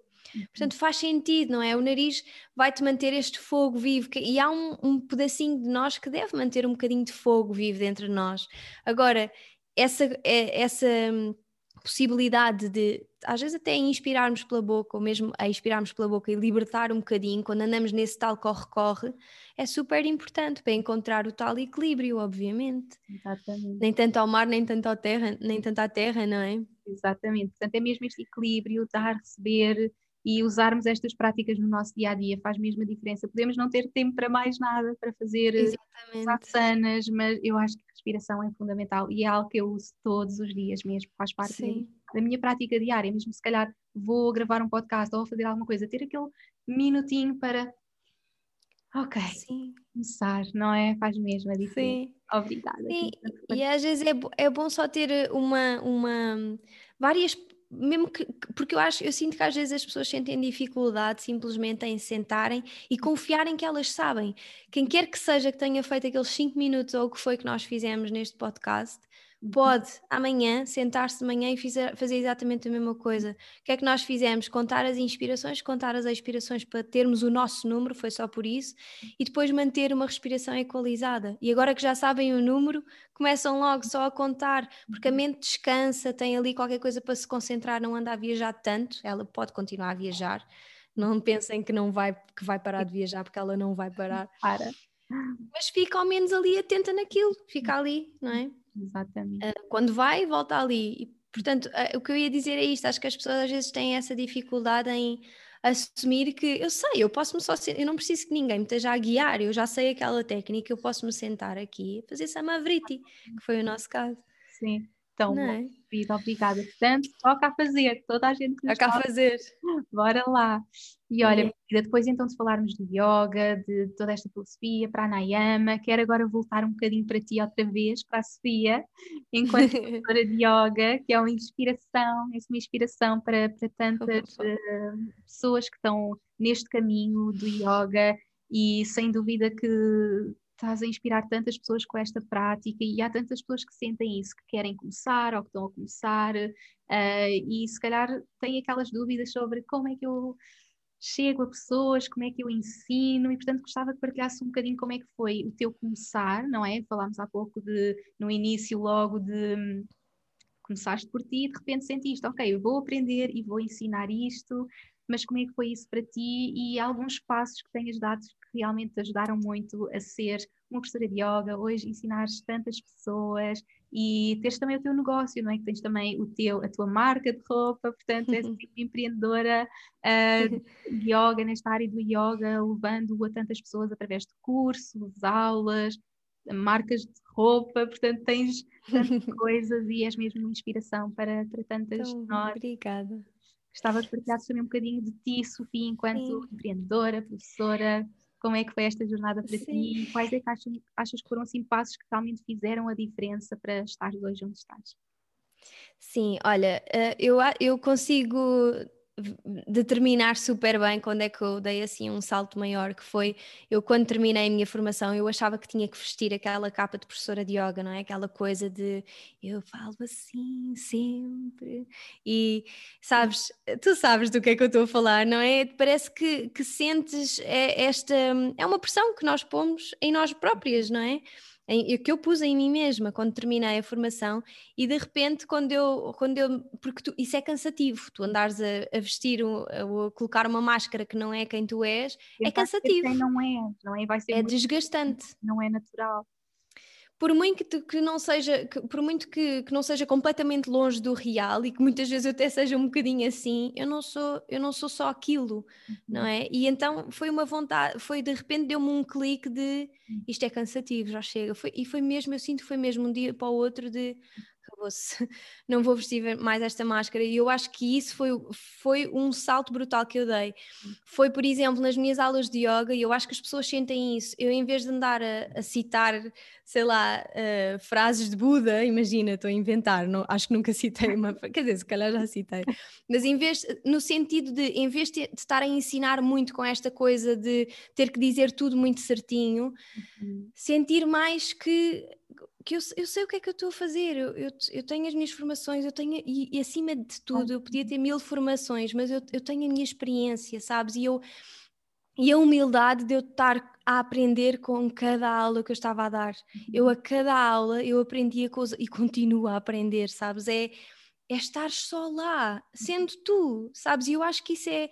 Portanto, faz sentido, não é? O nariz vai-te manter este fogo vivo e há um, um, pedacinho de nós que deve manter um bocadinho de fogo vivo dentro de nós. Agora, essa, é, essa hum, possibilidade de, às vezes, até inspirarmos pela boca, ou mesmo a inspirarmos pela boca e libertar um bocadinho, quando andamos nesse tal corre-corre, é super importante para encontrar o tal equilíbrio, obviamente. Exatamente. Nem tanto ao mar, nem tanto à terra, nem tanto à terra, não é? Exatamente. Portanto, é mesmo este equilíbrio, dar, receber, e usarmos estas práticas no nosso dia a dia faz mesmo a diferença. Podemos não ter tempo para mais nada, para fazer asanas, mas eu acho que a respiração é fundamental e é algo que eu uso todos os dias mesmo, faz parte da minha prática diária. Mesmo se calhar vou gravar um podcast ou fazer alguma coisa, ter aquele minutinho para. Ok, Sim. começar, não é? Faz mesmo a diferença. Sim. Obrigada. Sim. E às vezes é, é bom só ter uma, uma várias mesmo que, porque eu acho, eu sinto que às vezes as pessoas sentem dificuldade simplesmente em sentarem e confiarem que elas sabem. Quem quer que seja que tenha feito aqueles 5 minutos ou o que foi que nós fizemos neste podcast, pode amanhã sentar-se de manhã e fizer, fazer exatamente a mesma coisa. O que é que nós fizemos? Contar as inspirações, contar as expirações para termos o nosso número, foi só por isso, e depois manter uma respiração equalizada. E agora que já sabem o número, começam logo só a contar, porque a mente descansa, tem ali qualquer coisa para se concentrar, não anda a viajar tanto, ela pode continuar a viajar. Não pensem que não vai, que vai parar de viajar, porque ela não vai parar. Para. Mas fica ao menos ali atenta naquilo, fica ali, não é? Exatamente. Uh, quando vai, volta ali. E, portanto, uh, o que eu ia dizer é isto: acho que as pessoas às vezes têm essa dificuldade em. assumir que eu sei, eu posso me só eu não preciso que ninguém me esteja a guiar, eu já sei aquela técnica, eu posso me sentar aqui e fazer samavriti, que foi o nosso caso. Sim. Então, é? vida, obrigada. Portanto, toca a fazer, toda a gente que Toca a fazer. Bora lá. E olha, é. depois então de falarmos de yoga, de toda esta filosofia, para a Nayama, quero agora voltar um bocadinho para ti outra vez, para a Sofia, enquanto professora de yoga, que é uma inspiração, é uma inspiração para, para tantas uh, pessoas que estão neste caminho do yoga e sem dúvida que estás a inspirar tantas pessoas com esta prática e há tantas pessoas que sentem isso, que querem começar ou que estão a começar uh, e se calhar têm aquelas dúvidas sobre como é que eu chego a pessoas, como é que eu ensino e portanto gostava que partilhasse um bocadinho como é que foi o teu começar, não é? Falámos há pouco de, no início logo de hum, começaste por ti e de repente sentiste, ok, vou aprender e vou ensinar isto, mas como é que foi isso para ti e alguns passos que tenhas dado que realmente te ajudaram muito a ser uma professora de yoga, hoje ensinares tantas pessoas e teres também o teu negócio, não é? Que tens também o teu, a tua marca de roupa, portanto és tipo empreendedora uh, de yoga, nesta área do yoga, levando a tantas pessoas através de cursos, aulas, marcas de roupa, portanto tens tantas coisas e és mesmo uma inspiração para, para tantas então, nós. Obrigada. Gostava de partilhar também um bocadinho de ti, Sofia, enquanto Sim. empreendedora, professora, como é que foi esta jornada para Sim. ti? Quais é que achas, achas que foram assim passos que realmente fizeram a diferença para estar hoje onde estás? Sim, olha, eh, eu, eu consigo determinar super bem quando é que eu dei assim um salto maior, que foi eu quando terminei a minha formação, eu achava que tinha que vestir aquela capa de professora de yoga, não é? Aquela coisa de eu falo assim sempre. E sabes, tu sabes do que é que eu estou a falar, não é? Parece que, que sentes é, esta é uma pressão que nós pomos em nós próprias, não é? Em, que eu pus em mim mesma quando terminei a formação e de repente quando eu, quando eu porque tu, isso é cansativo, tu andares a, a vestir, a, a, colocar uma máscara que não é quem tu és, é cansativo. Não é, não é? Vai ser é desgastante. Não é natural por muito que, que não seja, que, por muito que, que não seja completamente longe do real e que muitas vezes eu até seja um bocadinho assim, eu não sou, eu não sou só aquilo, uhum. não é? E então foi uma vontade, foi de repente deu-me um clique de uhum. isto é cansativo, já chega. Foi, e foi mesmo, eu sinto que foi mesmo um dia para o outro de acabou-se, não vou vestir mais esta máscara. E eu acho que isso foi, foi um salto brutal que eu dei. Foi, por exemplo, nas minhas aulas de yoga, e eu acho que as pessoas sentem isso. Eu, em vez de andar a, a citar, sei lá, uh, frases de Buda, imagina, estou a inventar, não, acho que nunca citei uma, quer dizer, se calhar já citei, mas em vez, no sentido de, em vez de, de estar a ensinar muito com esta coisa de ter que dizer tudo muito certinho, uhum. sentir mais que que eu, eu, sei o que é que eu estou a fazer, eu, eu, eu tenho as minhas formações, eu tenho, e, e, acima de tudo, eu podia ter mil formações, mas eu, eu tenho a minha experiência, sabes? E, eu, e a humildade de eu estar a aprender com cada aula que eu estava a dar. Eu, uhum. a cada aula, eu aprendia coisa e continuo a aprender, sabes? É, é estar só lá, sendo tu, sabes? E eu acho que isso é,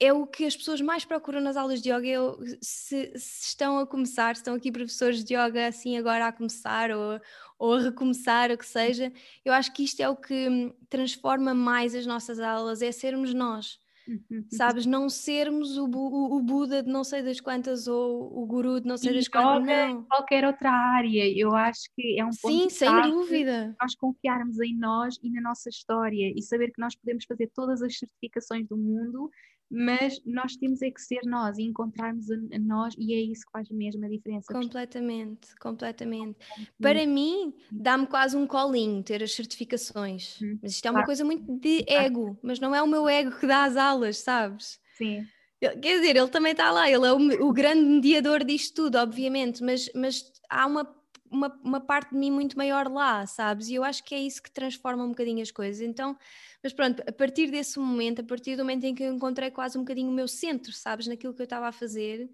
é o que as pessoas mais procuram nas aulas de yoga. Eu, se, se, estão a começar, se estão aqui professores de yoga assim agora a começar ou, ou a recomeçar, o que seja, eu acho que isto é o que transforma mais as nossas aulas, é sermos nós. Uhum. Sabes, não sermos o, o, o, Buda de não sei das quantas ou o guru de não sei das quantas. Não. qualquer outra área, eu acho que é um ponto Sim, sem dúvida. Nós confiarmos em nós e na nossa história e saber que nós podemos fazer todas as certificações do mundo mas nós temos é que ser nós e encontrarmos a, nós e é isso que faz mesmo a diferença. Completamente, completamente. Para mim, dá-me quase um colinho ter as certificações, hum, mas isto é uma coisa muito de ego, mas não é o meu ego que dá as aulas, sabes? Sim. Quer dizer, ele também está lá, ele é o, o, grande mediador disto tudo, obviamente, mas, mas há uma uma, uma parte de mim muito maior lá, sabes? E eu acho que é isso que transforma um bocadinho as coisas. Então, mas pronto, a partir desse momento, a partir do momento em que eu encontrei quase um bocadinho o meu centro, sabes, naquilo que eu estava a fazer,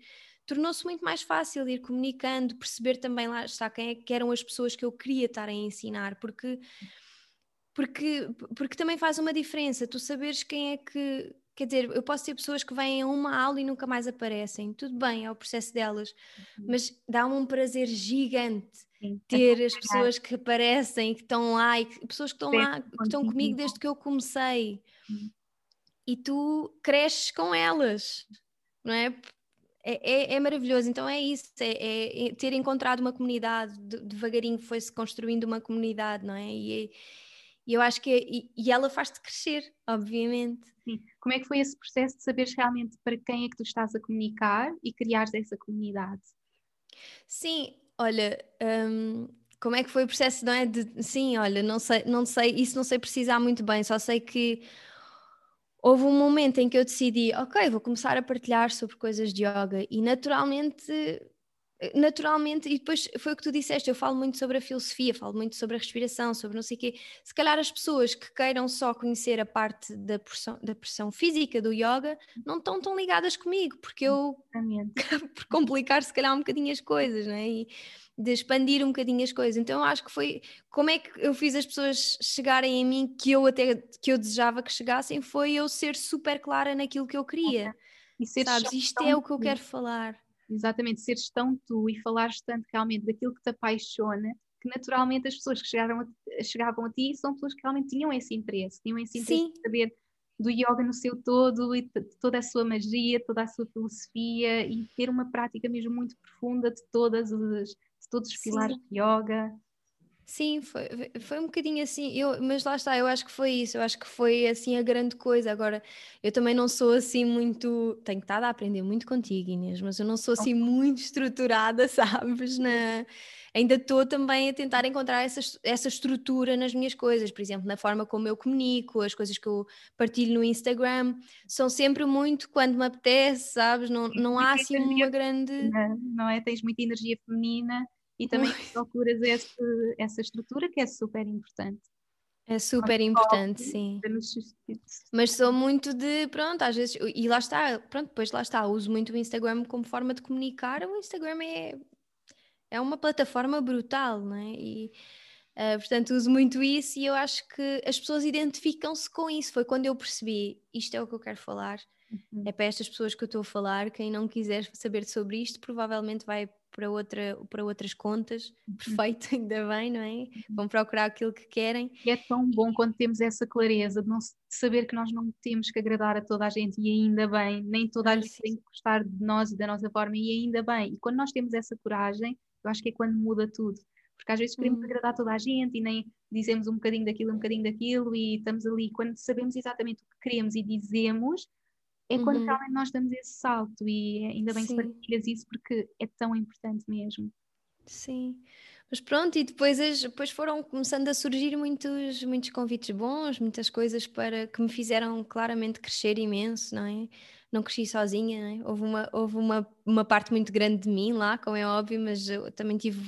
tornou-se muito mais fácil ir comunicando, perceber também lá está quem é que eram as pessoas que eu queria estar a ensinar, porque porque porque também faz uma diferença, tu saberes quem é que Quer dizer, eu posso ter pessoas que vêm a uma aula e nunca mais aparecem, tudo bem, é o processo delas, uhum. mas dá-me um prazer gigante Sim, ter as pessoas que aparecem, que estão lá, e que, pessoas que estão lá, que estão comigo desde que eu comecei. e tu cresces com elas, não é? É, é, é maravilhoso, então é isso, é, é, é ter encontrado uma comunidade, devagarinho foi-se construindo uma comunidade, não é? E, e eu acho que, e, e ela faz-te crescer, obviamente. Sim. Como é que foi esse processo de saberes realmente para quem é que tu estás a comunicar e criares essa comunidade? Sim, olha, hum, como é que foi o processo, não é? De, sim, olha, não sei, não sei, isso não sei precisar muito bem, só sei que houve um momento em que eu decidi, ok, vou começar a partilhar sobre coisas de yoga e naturalmente naturalmente, e depois foi o que tu disseste, eu falo muito sobre a filosofia, falo muito sobre a respiração, sobre não sei o quê. Se calhar as pessoas que queiram só conhecer a parte da pressão, da pressão física do yoga não estão tão ligadas comigo, porque eu por complicar se calhar um bocadinho as coisas, né? E de expandir um bocadinho as coisas. Então eu acho que foi como é que eu fiz as pessoas chegarem em mim que eu até que eu desejava que chegassem foi eu ser super clara naquilo que eu queria. E ser Sabes, isto é o que eu quero falar exatamente seres tão tu e falares tanto realmente daquilo que te apaixona, que naturalmente as pessoas que chegaram a, chegavam a ti são pessoas que realmente tinham esse interesse, tinham esse interesse Sim. de saber do yoga no seu todo e de toda a sua magia, toda a sua filosofia e ter uma prática mesmo muito profunda de todas as, de todos os pilares Sim. de yoga. Sim, foi, foi um bocadinho assim, eu, mas lá está, eu acho que foi isso, eu acho que foi assim a grande coisa. Agora, eu também não sou assim muito, tenho estado a aprender muito contigo, Inês, mas eu não sou assim muito estruturada, sabes? Na, ainda estou também a tentar encontrar essa, essa estrutura nas minhas coisas, por exemplo, na forma como eu comunico, as coisas que eu partilho no Instagram, são sempre muito quando me apetece, sabes? Não, não há assim uma grande. Não é? Tens muita energia feminina e também procuras esse, essa estrutura que é super importante. É super importante, sim. Mas sou muito de, pronto, às vezes, e lá está, pronto, depois lá está, uso muito o Instagram como forma de comunicar. O Instagram é, é uma plataforma brutal, não é? E, uh, portanto, uso muito isso e eu acho que as pessoas identificam-se com isso. Foi quando eu percebi, isto é o que eu quero falar, uhum. é para estas pessoas que eu estou a falar. Quem não quiser saber sobre isto, provavelmente vai para, outra, para outras contas, uhum. perfeito, ainda bem, não é? Uhum. Vão procurar aquilo que querem. E é tão bom quando temos essa clareza de, não, de saber que nós não temos que agradar a toda a gente e ainda bem, nem toda a gente tem que gostar de nós e da nossa forma e ainda bem. E quando nós temos essa coragem, eu acho que é quando muda tudo. Porque às vezes queremos hum. agradar toda a gente e nem dizemos um bocadinho daquilo, um bocadinho daquilo e estamos ali. Quando sabemos exatamente o que queremos e dizemos, é quando uhum. realmente nós damos esse salto e ainda bem Sim. que partilhas isso porque é tão importante mesmo. Sim. Mas pronto, e depois, depois foram começando a surgir muitos, muitos convites bons, muitas coisas para que me fizeram claramente crescer imenso, não é? Não cresci sozinha, não é? Houve, uma, houve uma, uma parte muito grande de mim lá, como é óbvio, mas eu também tive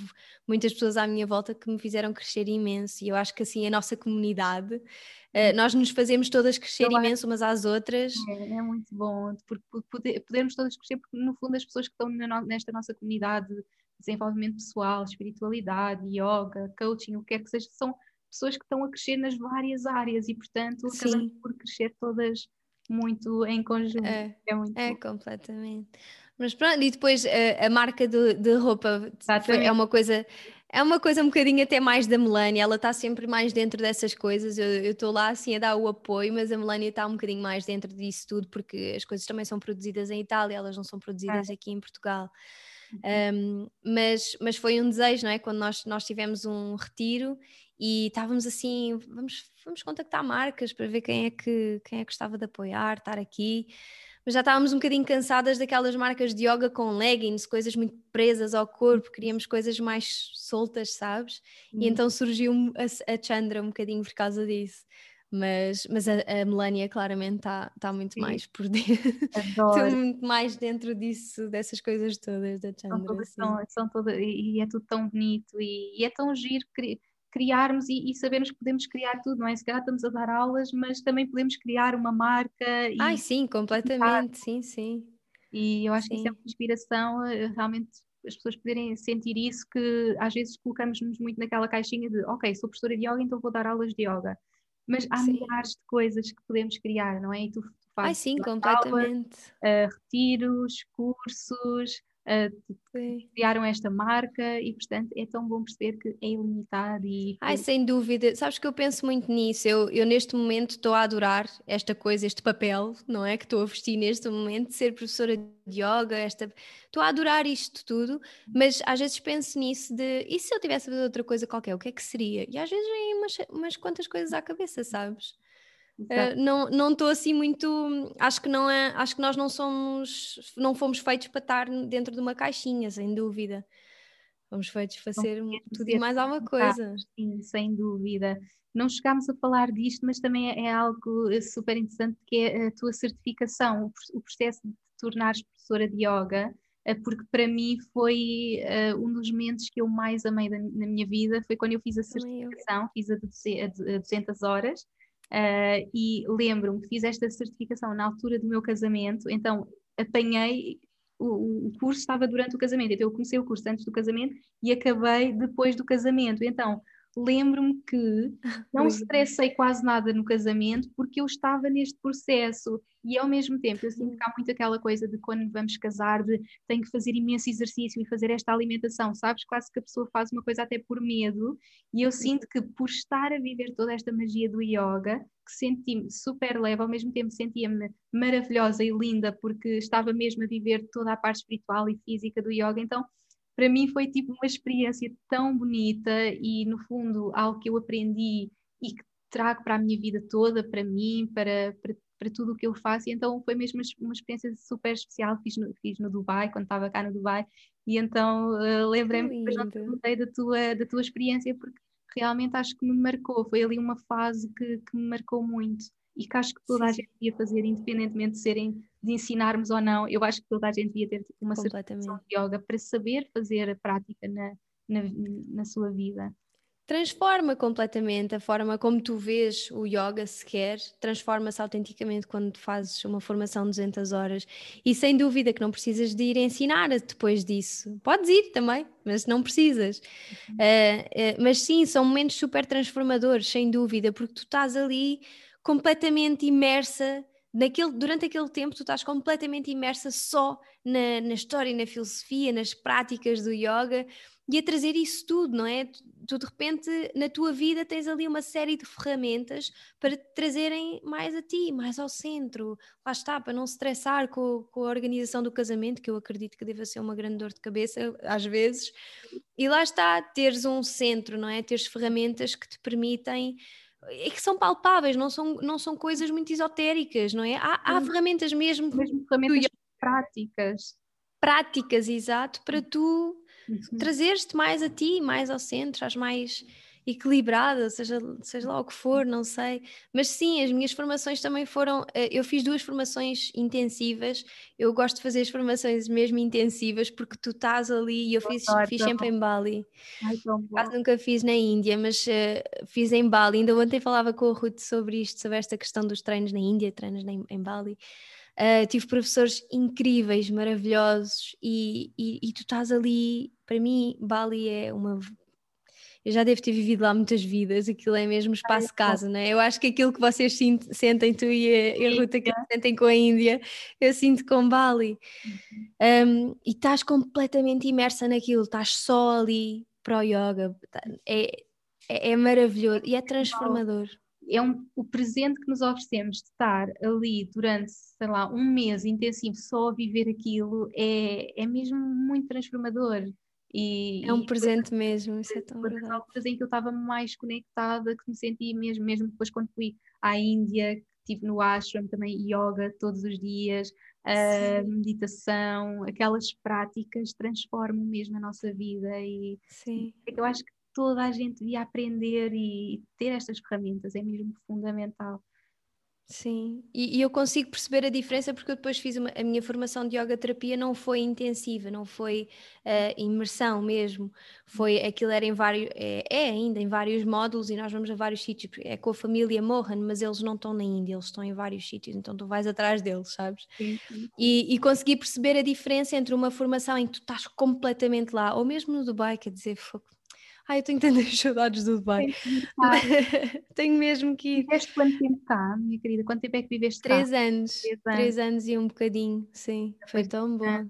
muitas pessoas à minha volta que me fizeram crescer imenso, e eu acho que assim a nossa comunidade Uh, nós nos fazemos todas crescer Eu imenso umas às outras. É, é muito bom, porque poder, podermos todas crescer, porque no fundo as pessoas que estão na, nesta nossa comunidade de desenvolvimento pessoal, espiritualidade, yoga, coaching, o que quer que seja, são pessoas que estão a crescer nas várias áreas e, portanto, acabamos por crescer todas muito em conjunto. É, é, muito é completamente. Mas pronto, e depois a, eh, a marca de, de roupa foi, é uma coisa é uma coisa um bocadinho até mais da Melania, ela está sempre mais dentro dessas coisas. Eu estou lá assim a dar o apoio, mas a Melania está um bocadinho mais dentro disso tudo, porque as coisas também são produzidas em Itália, elas não são produzidas aqui em Portugal. Um, mas, mas foi um desejo, não é? Quando nós, nós tivemos um retiro e estávamos assim, vamos, vamos contactar marcas para ver quem é que quem é que gostava de apoiar, estar aqui mas já estávamos um bocadinho cansadas daquelas marcas de yoga com leggings, coisas muito presas ao corpo, queríamos coisas mais soltas, sabes? Hum. E então surgiu a, a Chandra um bocadinho por causa disso. Mas, mas a, a Melania claramente está tá muito Sim. mais por dentro, estou muito mais dentro disso, dessas coisas todas da Chandra. São, todas, são, são todas, e é tudo tão bonito e, e é tão giro criarmos e, e, sabermos que podemos criar tudo, não é? Se calhar estamos a dar aulas, mas também podemos criar uma marca. E, Ai, sim, completamente, sim, sim. E eu acho sim. que isso é uma inspiração, eh, realmente as pessoas poderem sentir isso, que às vezes colocamos-nos muito naquela caixinha de, ok, sou professora de yoga, então vou dar aulas de yoga. Mas há sim. milhares de coisas que podemos criar, não é? E tu, tu fazes Ai, sim, completamente. Aulas, uh, retiros, cursos, uh, criaram esta marca e, portanto, é tão bom perceber que é ilimitado e... Ai, sem dúvida. Sabes que eu penso muito nisso. Eu, eu neste momento estou a adorar esta coisa, este papel, não é? Que estou a vestir neste momento, de ser professora de yoga, esta... Estou a adorar isto tudo, mas às vezes penso nisso de, e se eu tivesse a fazer outra coisa qualquer, o que é que seria? E às vezes vêm umas, umas quantas coisas à cabeça, sabes? Uh, não não estou assim muito acho que não é acho que nós não somos não fomos feitos para estar dentro de uma caixinha sem dúvida. Fomos feitos para ser tudo e mais alguma coisa. sim sem dúvida. Não chegámos a falar disto mas também é, é algo eh, super interessante que é a tua certificação o, processo de te tornares professora de yoga eh, porque para mim foi uh, um dos momentos que eu mais amei da, na minha vida. Foi quando eu fiz a certificação, fiz a de 200 horas Uh, e lembro-me que fiz esta certificação na altura do meu casamento, então apanhei, o, o, curso estava durante o casamento, então eu comecei o curso antes do casamento e acabei depois do casamento. Então lembro-me que não estressei quase nada no casamento porque eu estava neste processo. E ao mesmo tempo eu sinto que há muito aquela coisa de quando vamos casar de tenho que fazer imenso exercício e fazer esta alimentação, sabes? Quase que a pessoa faz uma coisa até por medo. E eu sinto que por estar a viver toda esta magia do yoga, que senti-me super leve, ao mesmo tempo sentia-me maravilhosa e linda porque estava mesmo a viver toda a parte espiritual e física do yoga, então para mim foi tipo uma experiência tão bonita e no fundo algo que eu aprendi e que trago para a minha vida toda, para mim, para, para, para tudo o que eu faço, e então foi mesmo uma experiência super especial, fiz no, fiz no Dubai, quando estava cá no Dubai, e então uh, lembrei-me depois não te contei da tua, da tua experiência, porque realmente acho que me marcou, foi ali uma fase que, que me marcou muito e que acho que toda a gente devia fazer, independentemente de serem de ensinarmos ou não, eu acho que toda a gente devia ter tipo, uma certificação de yoga para saber fazer a prática na, na, na sua vida. Transforma completamente a forma como tu vês o yoga sequer, transforma-se autenticamente quando fazes uma formação de 200 horas e sem dúvida que não precisas de ir ensinar depois disso. Podes ir também, mas não precisas. Uhum. Uh, uh, mas sim, são momentos super transformadores, sem dúvida, porque tu estás ali completamente imersa naquele, durante aquele tempo tu estás completamente imersa só na, na história, na filosofia, nas práticas do yoga e a trazer isso tudo, não é? Tu, tu, de repente na tua vida tens ali uma série de ferramentas para te trazerem mais a ti, mais ao centro. Lá está, para não se estressar com, com a organização do casamento, que eu acredito que deva ser uma grande dor de cabeça às vezes. E lá está, teres um centro, não é? Teres ferramentas que te permitem é que são palpáveis, não são, não são coisas muito esotéricas, não é? Há, há ferramentas mesmo, mesmo ferramentas tu, práticas. Práticas, exato, para tu uhum. trazeres-te mais a ti, mais ao centro, às mais equilibrada, seja, seja lá o que for, não sei. Mas sim, as minhas formações também foram. Eh, eu fiz duas formações intensivas. Eu gosto de fazer as formações mesmo intensivas porque tu estás ali e eu fiz, fiz sempre em Bali. Ai, Quase nunca fiz na Índia, mas uh, fiz em Bali. Ainda ontem falava com o Ruth sobre isto, sobre esta questão dos treinos na Índia, treinos em, em Bali. Uh, tive professores incríveis, maravilhosos, e, e, e, tu estás ali. Para mim, Bali é uma eu já devo ter vivido lá muitas vidas, aquilo é mesmo espaço-casa, não é? Eu acho que aquilo que vocês sentem, tu e a, e a Ruta, que sentem com a Índia, eu sinto com Bali. Um, e estás completamente imersa naquilo, estás só ali para o yoga, tá, é, é, é maravilhoso e é transformador é um, o presente que nos oferecemos de estar ali durante, sei lá, um mês intensivo só a viver aquilo é, é mesmo muito transformador. E, é um presente mesmo, isso é tão verdade. alturas em que eu estava mais conectada, que me senti mesmo, mesmo depois quando fui à Índia, que estive no ashram também, yoga todos os dias, a meditação, aquelas práticas transformam mesmo a nossa vida e Sim. É eu acho que toda a gente devia aprender e ter estas ferramentas, é mesmo fundamental. Sim, e, e, eu consigo perceber a diferença porque eu depois fiz uma, a minha formação de yoga terapia não foi intensiva, não foi uh, imersão mesmo, foi aquilo era em vários, é, é, ainda em vários módulos e nós vamos a vários sítios, é com a família Mohan, mas eles não estão na Índia, eles estão em vários sítios, então tu vais atrás deles, sabes? Sim, sim. E, e consegui perceber a diferença entre uma formação em que tu estás completamente lá, ou mesmo no Dubai, quer dizer, Ai, eu tenho tantas saudades do Dubai. tenho mesmo que ir. Viveste quanto tempo cá, minha querida? Quanto tempo é que viveste Três cá? Anos. Três anos. Três anos e um bocadinho, sim. Foi tão bom.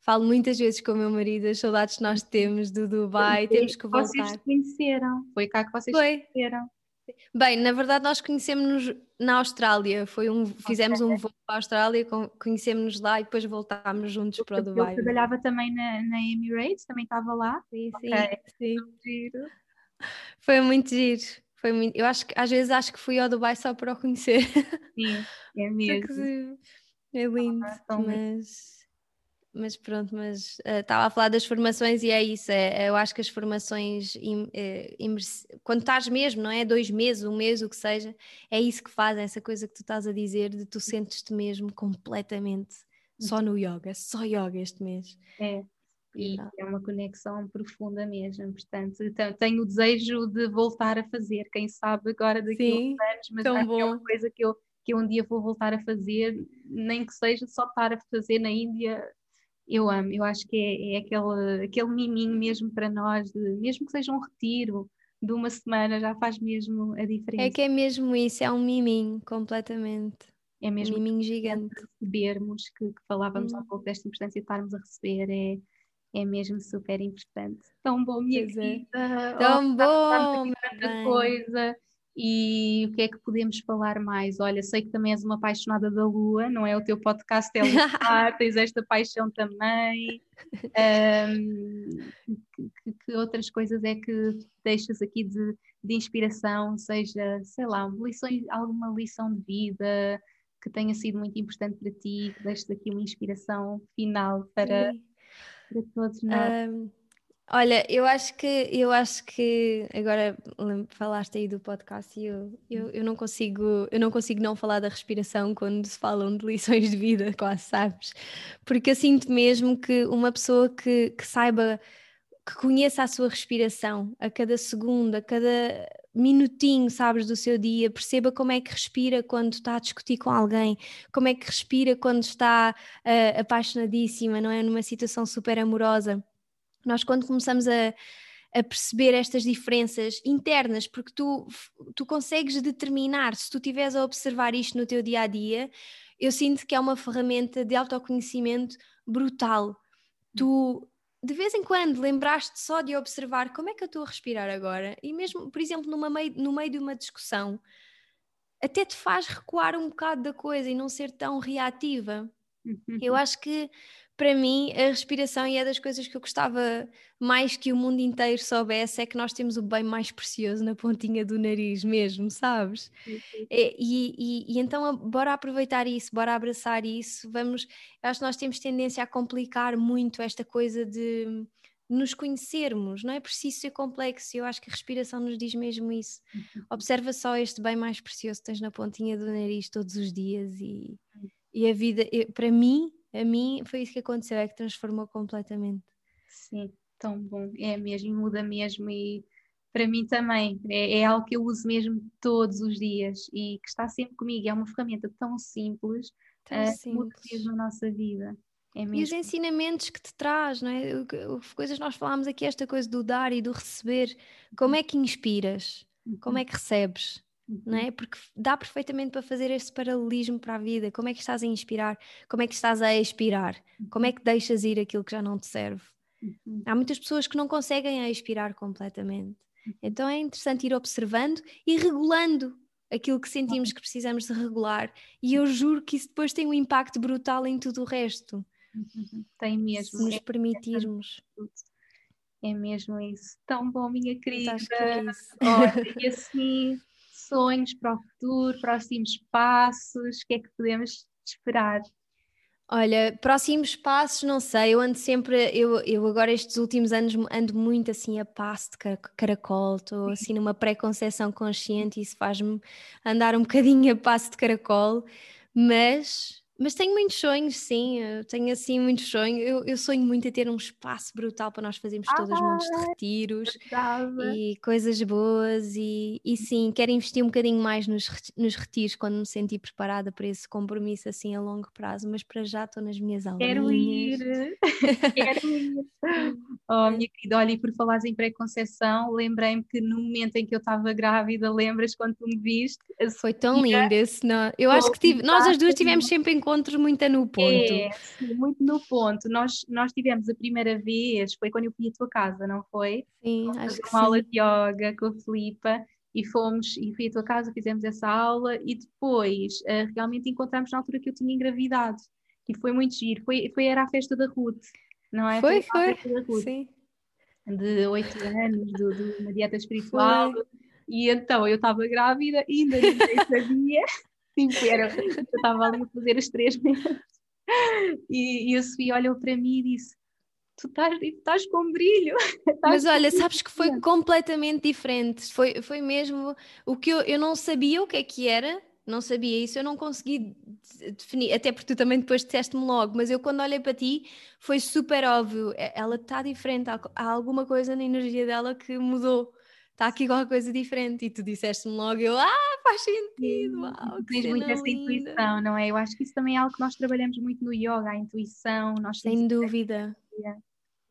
Falo muitas vezes com o meu marido as saudades que nós temos do Dubai, temos que voltar. Vocês conheceram, foi cá que vocês Foi. conheceram. Bem, na verdade nós conhecemos-nos na Austrália, foi um, fizemos okay. um voo para a Austrália, conhecemos-nos lá e depois voltámos juntos para o Dubai. Eu trabalhava também na, na Emirates, também estava lá. Sim, okay. sim. Foi muito giro. Foi muito, eu acho que às vezes acho que fui ao Dubai só para o conhecer. Sim, é mesmo. é lindo, ah, mas mas pronto, mas uh, estava a falar das formações e é isso, é, é eu acho que as formações, im, é, quando estás mesmo, não é? Dois meses, um mês, o que seja, é isso que faz, essa coisa que tu estás a dizer, de tu sentes-te mesmo completamente só no yoga, só yoga este mês. É, e é uma conexão profunda mesmo, portanto, tenho o desejo de voltar a fazer, quem sabe agora daqui Sim, a uns anos, mas acho que é uma coisa que eu, que eu um dia vou voltar a fazer, nem que seja só estar a fazer na Índia eu amo, eu acho que é, é aquele, aquele miminho mesmo para nós, de, mesmo que seja um retiro de uma semana, já faz mesmo a diferença. É que é mesmo isso, é um miminho, completamente. É mesmo um miminho gigante. Recebermos, que, que falávamos hum. há pouco desta importância de estarmos a receber, é, é mesmo super importante. Tão bom, minha pois é. querida. É. Tão oh, bom, tanta coisa. E o que é que podemos falar mais? Olha, sei que também és uma apaixonada da Lua, não é? O teu podcast é luar, tens esta paixão também. Um, que, que, outras coisas é que deixas aqui de, de inspiração, seja, sei lá, lições, alguma lição de vida que tenha sido muito importante para ti, que deixes aqui uma inspiração final para, para todos nós? Um Olha, eu acho que eu acho que agora falaste aí do podcast e eu, eu, eu, não consigo eu não consigo não falar da respiração quando se falam de lições de vida, quase sabes, porque eu sinto mesmo que uma pessoa que, que saiba que conheça a sua respiração a cada segundo, a cada minutinho, sabes, do seu dia, perceba como é que respira quando está a discutir com alguém, como é que respira quando está uh, apaixonadíssima, não é? Numa situação super amorosa nós, quando começamos a, a perceber estas diferenças internas, porque tu, tu consegues determinar, se tu estiveres a observar isto no teu dia a dia, eu sinto que é uma ferramenta de autoconhecimento brutal. Tu, de vez em quando, lembraste só de observar como é que eu estou a respirar agora, e mesmo, por exemplo, numa meio, no meio de uma discussão, até te faz recuar um bocado da coisa e não ser tão reativa. Eu uhum. acho que para mim, a respiração, e é das coisas que eu gostava mais que o mundo inteiro soubesse, é que nós temos o bem mais precioso na pontinha do nariz mesmo, sabes? E, e, e, e, então, bora aproveitar isso, bora abraçar isso. Vamos, acho que nós temos tendência a complicar muito esta coisa de nos conhecermos, não é preciso ser complexo, eu acho que a respiração nos diz mesmo isso. Uhum. Observa só este bem mais precioso que tens na pontinha do nariz todos os dias e, e a vida, para mim, a mim foi isso que aconteceu, é que transformou completamente. Sim, tão bom, é mesmo, muda mesmo e para mim também é, é, algo que eu uso mesmo todos os dias e que está sempre comigo, é uma ferramenta tão simples, tão uh, simples. muda mesmo a nossa vida. É e os ensinamentos que te traz, não é? Coisas nós falámos aqui, esta coisa do dar e do receber. Como é que inspiras? Como uhum. é que recebes? Não é? Uhum. Porque dá perfeitamente para fazer este paralelismo para a vida. Como é que estás a inspirar? Como é que estás a expirar? Como é que deixas ir aquilo que já não te serve? Uhum. Há muitas pessoas que não conseguem expirar completamente. Uhum. Então é interessante ir observando e regulando aquilo que sentimos que precisamos de regular. E eu juro que isso depois tem um impacto brutal em tudo o resto. Tem mesmo. Se nos é permitirmos. É mesmo isso. Tão bom, minha querida. É Olha, e assim sonhos para o futuro, próximos passos? O que é que podemos esperar? Olha, próximos passos, não sei, eu ando sempre, eu, eu agora estes últimos anos ando muito assim a passo de caracol, estou assim numa pré-conceição consciente e isso faz-me andar um bocadinho a passo de caracol, mas mas tenho muitos sonhos, sim, tenho assim muitos sonhos. Eu, eu sonho muito a ter um espaço brutal para nós fazermos ah, todos os montes de retiros e coisas boas. E, e sim, quero investir um bocadinho mais nos, nos retiros quando me sentir preparada para esse compromisso assim a longo prazo. Mas para já estou nas minhas aulas. Quero ir, quero ir. Oh, minha querida, olha, e por falares em pré-conceição, lembrei-me que no momento em que eu estava grávida, lembras quando tu me viste? Foi tão lindo esse, não? Eu acho que tive, nós as duas tivemos sempre em encontros muito no ponto. É, sim, muito no ponto. Nós, nós tivemos a primeira vez, foi quando eu fui à tua casa, não foi? Sim, acho que uma sim. aula de yoga com a Filipa e fomos, e fui à tua casa, fizemos essa aula e depois uh, realmente encontramos na altura que eu tinha engravidado e foi muito giro. Foi, foi era a festa da Ruth, não é? Foi, foi. foi. Sim. De oito anos, de, de, uma dieta espiritual. Foi. E então eu estava grávida, ainda ninguém sabia. Tipo, era, eu estava ali a fazer os três meses. E, e a Sofia olhou para mim e disse: Tu estás, estás com brilho. Estás Mas olha, sabes que foi completamente diferente. Foi, foi mesmo o que eu, eu não sabia o que é que era, não sabia isso, eu não consegui definir, até porque tu também depois disseste-me logo, mas eu quando olhei para ti foi super óbvio, ela está diferente, há alguma coisa na energia dela que mudou está aqui qualquer coisa diferente. E tu disseste-me logo, eu, ah, faz sentido, uau, que Tens muito essa linda. intuição, não é? Eu acho que isso também é algo que nós trabalhamos muito no yoga, a intuição. Nós Sem dúvida.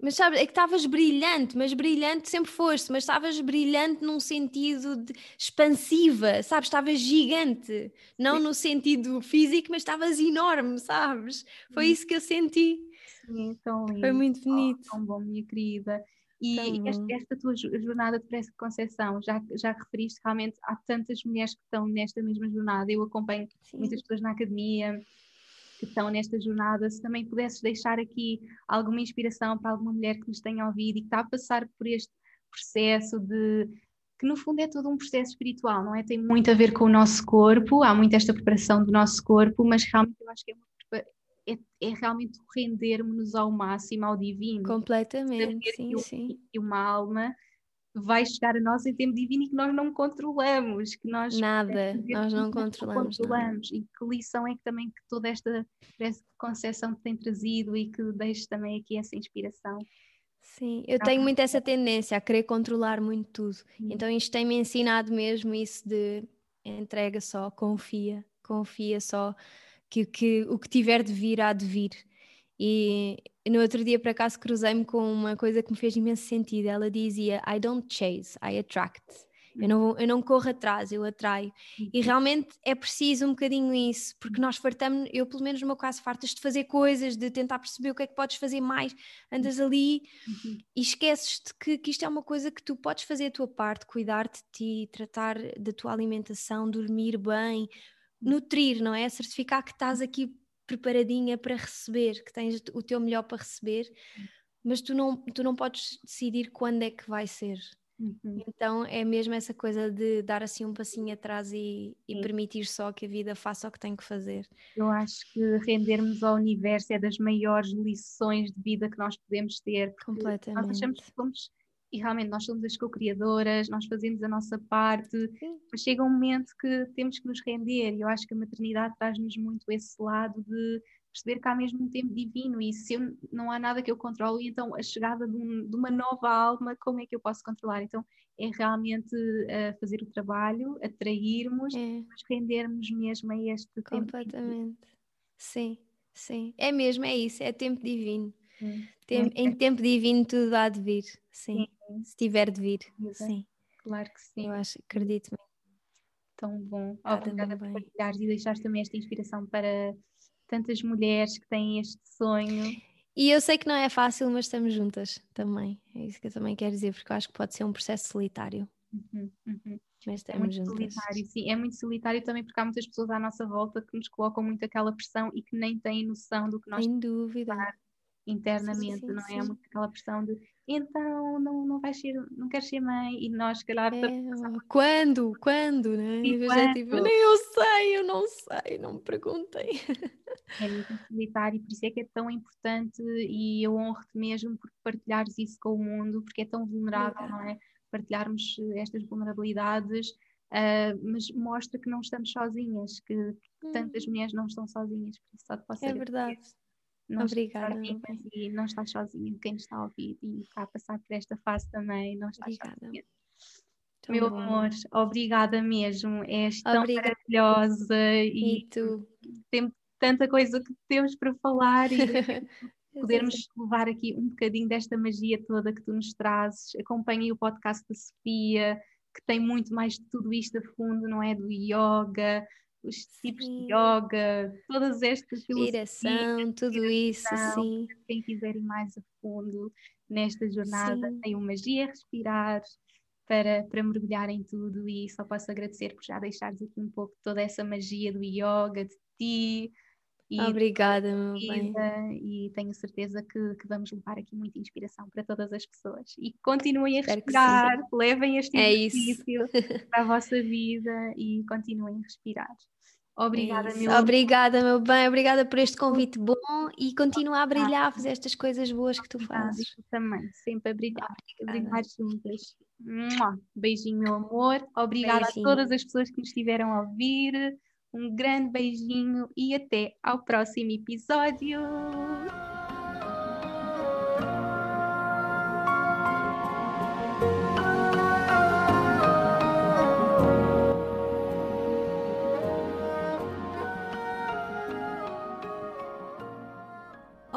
Mas sabes, é que estavas brilhante, mas brilhante sempre foste, mas estavas brilhante num sentido de expansiva, sabes? Estavas gigante, não Sim. no sentido físico, mas estavas enorme, sabes? Foi isso que eu senti. Sim, tão lindo. Foi muito bonito. Oh, tão bom, minha querida. E esta, esta, tua jornada de Prece de Conceição, já, já referiste realmente, há tantas mulheres que estão nesta mesma jornada. Eu acompanho Sim. muitas pessoas na academia que estão nesta jornada. Se também pudesses deixar aqui alguma inspiração para alguma mulher que nos tenha ouvido e que está a passar por este processo de que no fundo é todo um processo espiritual, não é? Tem muito a ver com o nosso corpo, há muito esta preparação do nosso corpo, mas realmente eu acho que é uma é, é realmente rendermos-nos ao máximo ao divino. Completamente, sim, que, sim. Que uma alma vai chegar a nós em tempo divino e que nós não controlamos, que nós nada, nós não controlamos, controlamos. E que lição é que também que toda esta concepção tem trazido e que deixe também aqui essa inspiração. Sim, eu tenho muito essa tendência a querer controlar muito tudo. Hum. Então isto tem-me ensinado mesmo isso de entrega só, confia, confia só que, que o que tiver de vir há de vir. E no outro dia, por acaso, cruzei-me com uma coisa que me fez imenso sentido. Ela dizia: I don't chase, I attract. Eu não, eu não corro atrás, eu atraio. E uhum. realmente é preciso um bocadinho isso, porque nós fartamos, eu pelo menos no meu caso, fartas de fazer coisas, de tentar perceber o que é que podes fazer mais. Andas ali uhum. e esqueces-te que, que isto é uma coisa que tu podes fazer a tua parte, cuidar de ti, tratar da tua alimentação, dormir bem, nutrir, não é? Certificar que estás aqui preparadinha para receber, que tens o teu melhor para receber, mas tu não, tu não podes decidir quando é que vai ser. Uhum. Então é mesmo essa coisa de dar assim um passinho atrás e, e permitir só que a vida faça o que tem que fazer. Eu acho que rendermos ao universo é das maiores lições de vida que nós podemos ter. Completamente. Nós achamos que somos e realmente nós somos as co-criadoras, nós fazemos a nossa parte, mas chega um momento que temos que nos render, e eu acho que a maternidade traz-nos muito esse lado de perceber que há mesmo um tempo divino, e se eu, não há nada que eu controle, então a chegada de, um, de, uma nova alma, como é que eu posso controlar? Então é realmente uh, fazer o trabalho, atrairmos, é. rendermos mesmo a este Completamente. tempo. Completamente. Sim, sim. É mesmo, é isso, é tempo divino. Tem, em tempo divino tudo há de vir, sim. sim. Se tiver de vir, sim. Claro que sim. Eu acho, acredito-me. Tão bom. Obrigada por partilhares e deixares também esta inspiração para tantas mulheres que têm este sonho. E eu sei que não é fácil, mas estamos juntas também. É isso que eu também quero dizer, porque eu acho que pode ser um processo solitário. Uhum, uhum. Mas estamos é muito juntas. solitário, sim, é muito solitário também porque há muitas pessoas à nossa volta que nos colocam muito aquela pressão e que nem têm noção do que nós Sem dúvida internamente, sim, sim, não é? Sim. Muito aquela pressão de então não, não vais ser, não queres ser mãe e nós se calhar é, quando, quando, né? E quando? É tipo, nem eu sei, eu não sei, não me perguntem. É muito solitário, por isso é que é tão importante e eu honro-te mesmo por partilhares isso com o mundo, porque é tão vulnerável, não é? Partilharmos eh, estas vulnerabilidades, uh, mas mostra que não estamos sozinhas, que, que tantas mulheres não estão sozinhas, por isso só te posso É verdade. Não Obrigada. E não estás sozinho, quem está a ouvir e está a passar por esta fase também, não estás obrigada. sozinho. Tão Meu bom. amor, obrigada mesmo. És tão obrigada. maravilhosa e, e tu? temos tanta coisa que temos para falar e podermos levar aqui um bocadinho desta magia toda que tu nos trazes. Acompanhem o podcast da Sofia, que tem muito mais de tudo isto a fundo, não é? Do yoga, os tipos sim. de yoga, todas estas respiração, tudo isso, sim. Quem quiser ir mais a fundo nesta jornada, sim. tem uma magia a respirar para, para mergulhar em tudo e só posso agradecer por já deixares aqui um pouco toda essa magia do yoga, de ti, e Obrigada, meu bem. E tenho certeza que, que, vamos levar aqui muita inspiração para todas as pessoas. E continuem a Espero respirar, levem este é exercício para a vossa vida e continuem a respirar. Obrigada, é meu Obrigada, meu bem, obrigada por este convite bom e continua a brilhar, a fazer estas coisas boas que tu fazes. também, sempre a brilhar, brilhar juntas. Beijinho, meu amor. Obrigada Beijinho. a todas as pessoas que nos estiveram a ouvir. Um grande beijinho e até ao próximo episódio!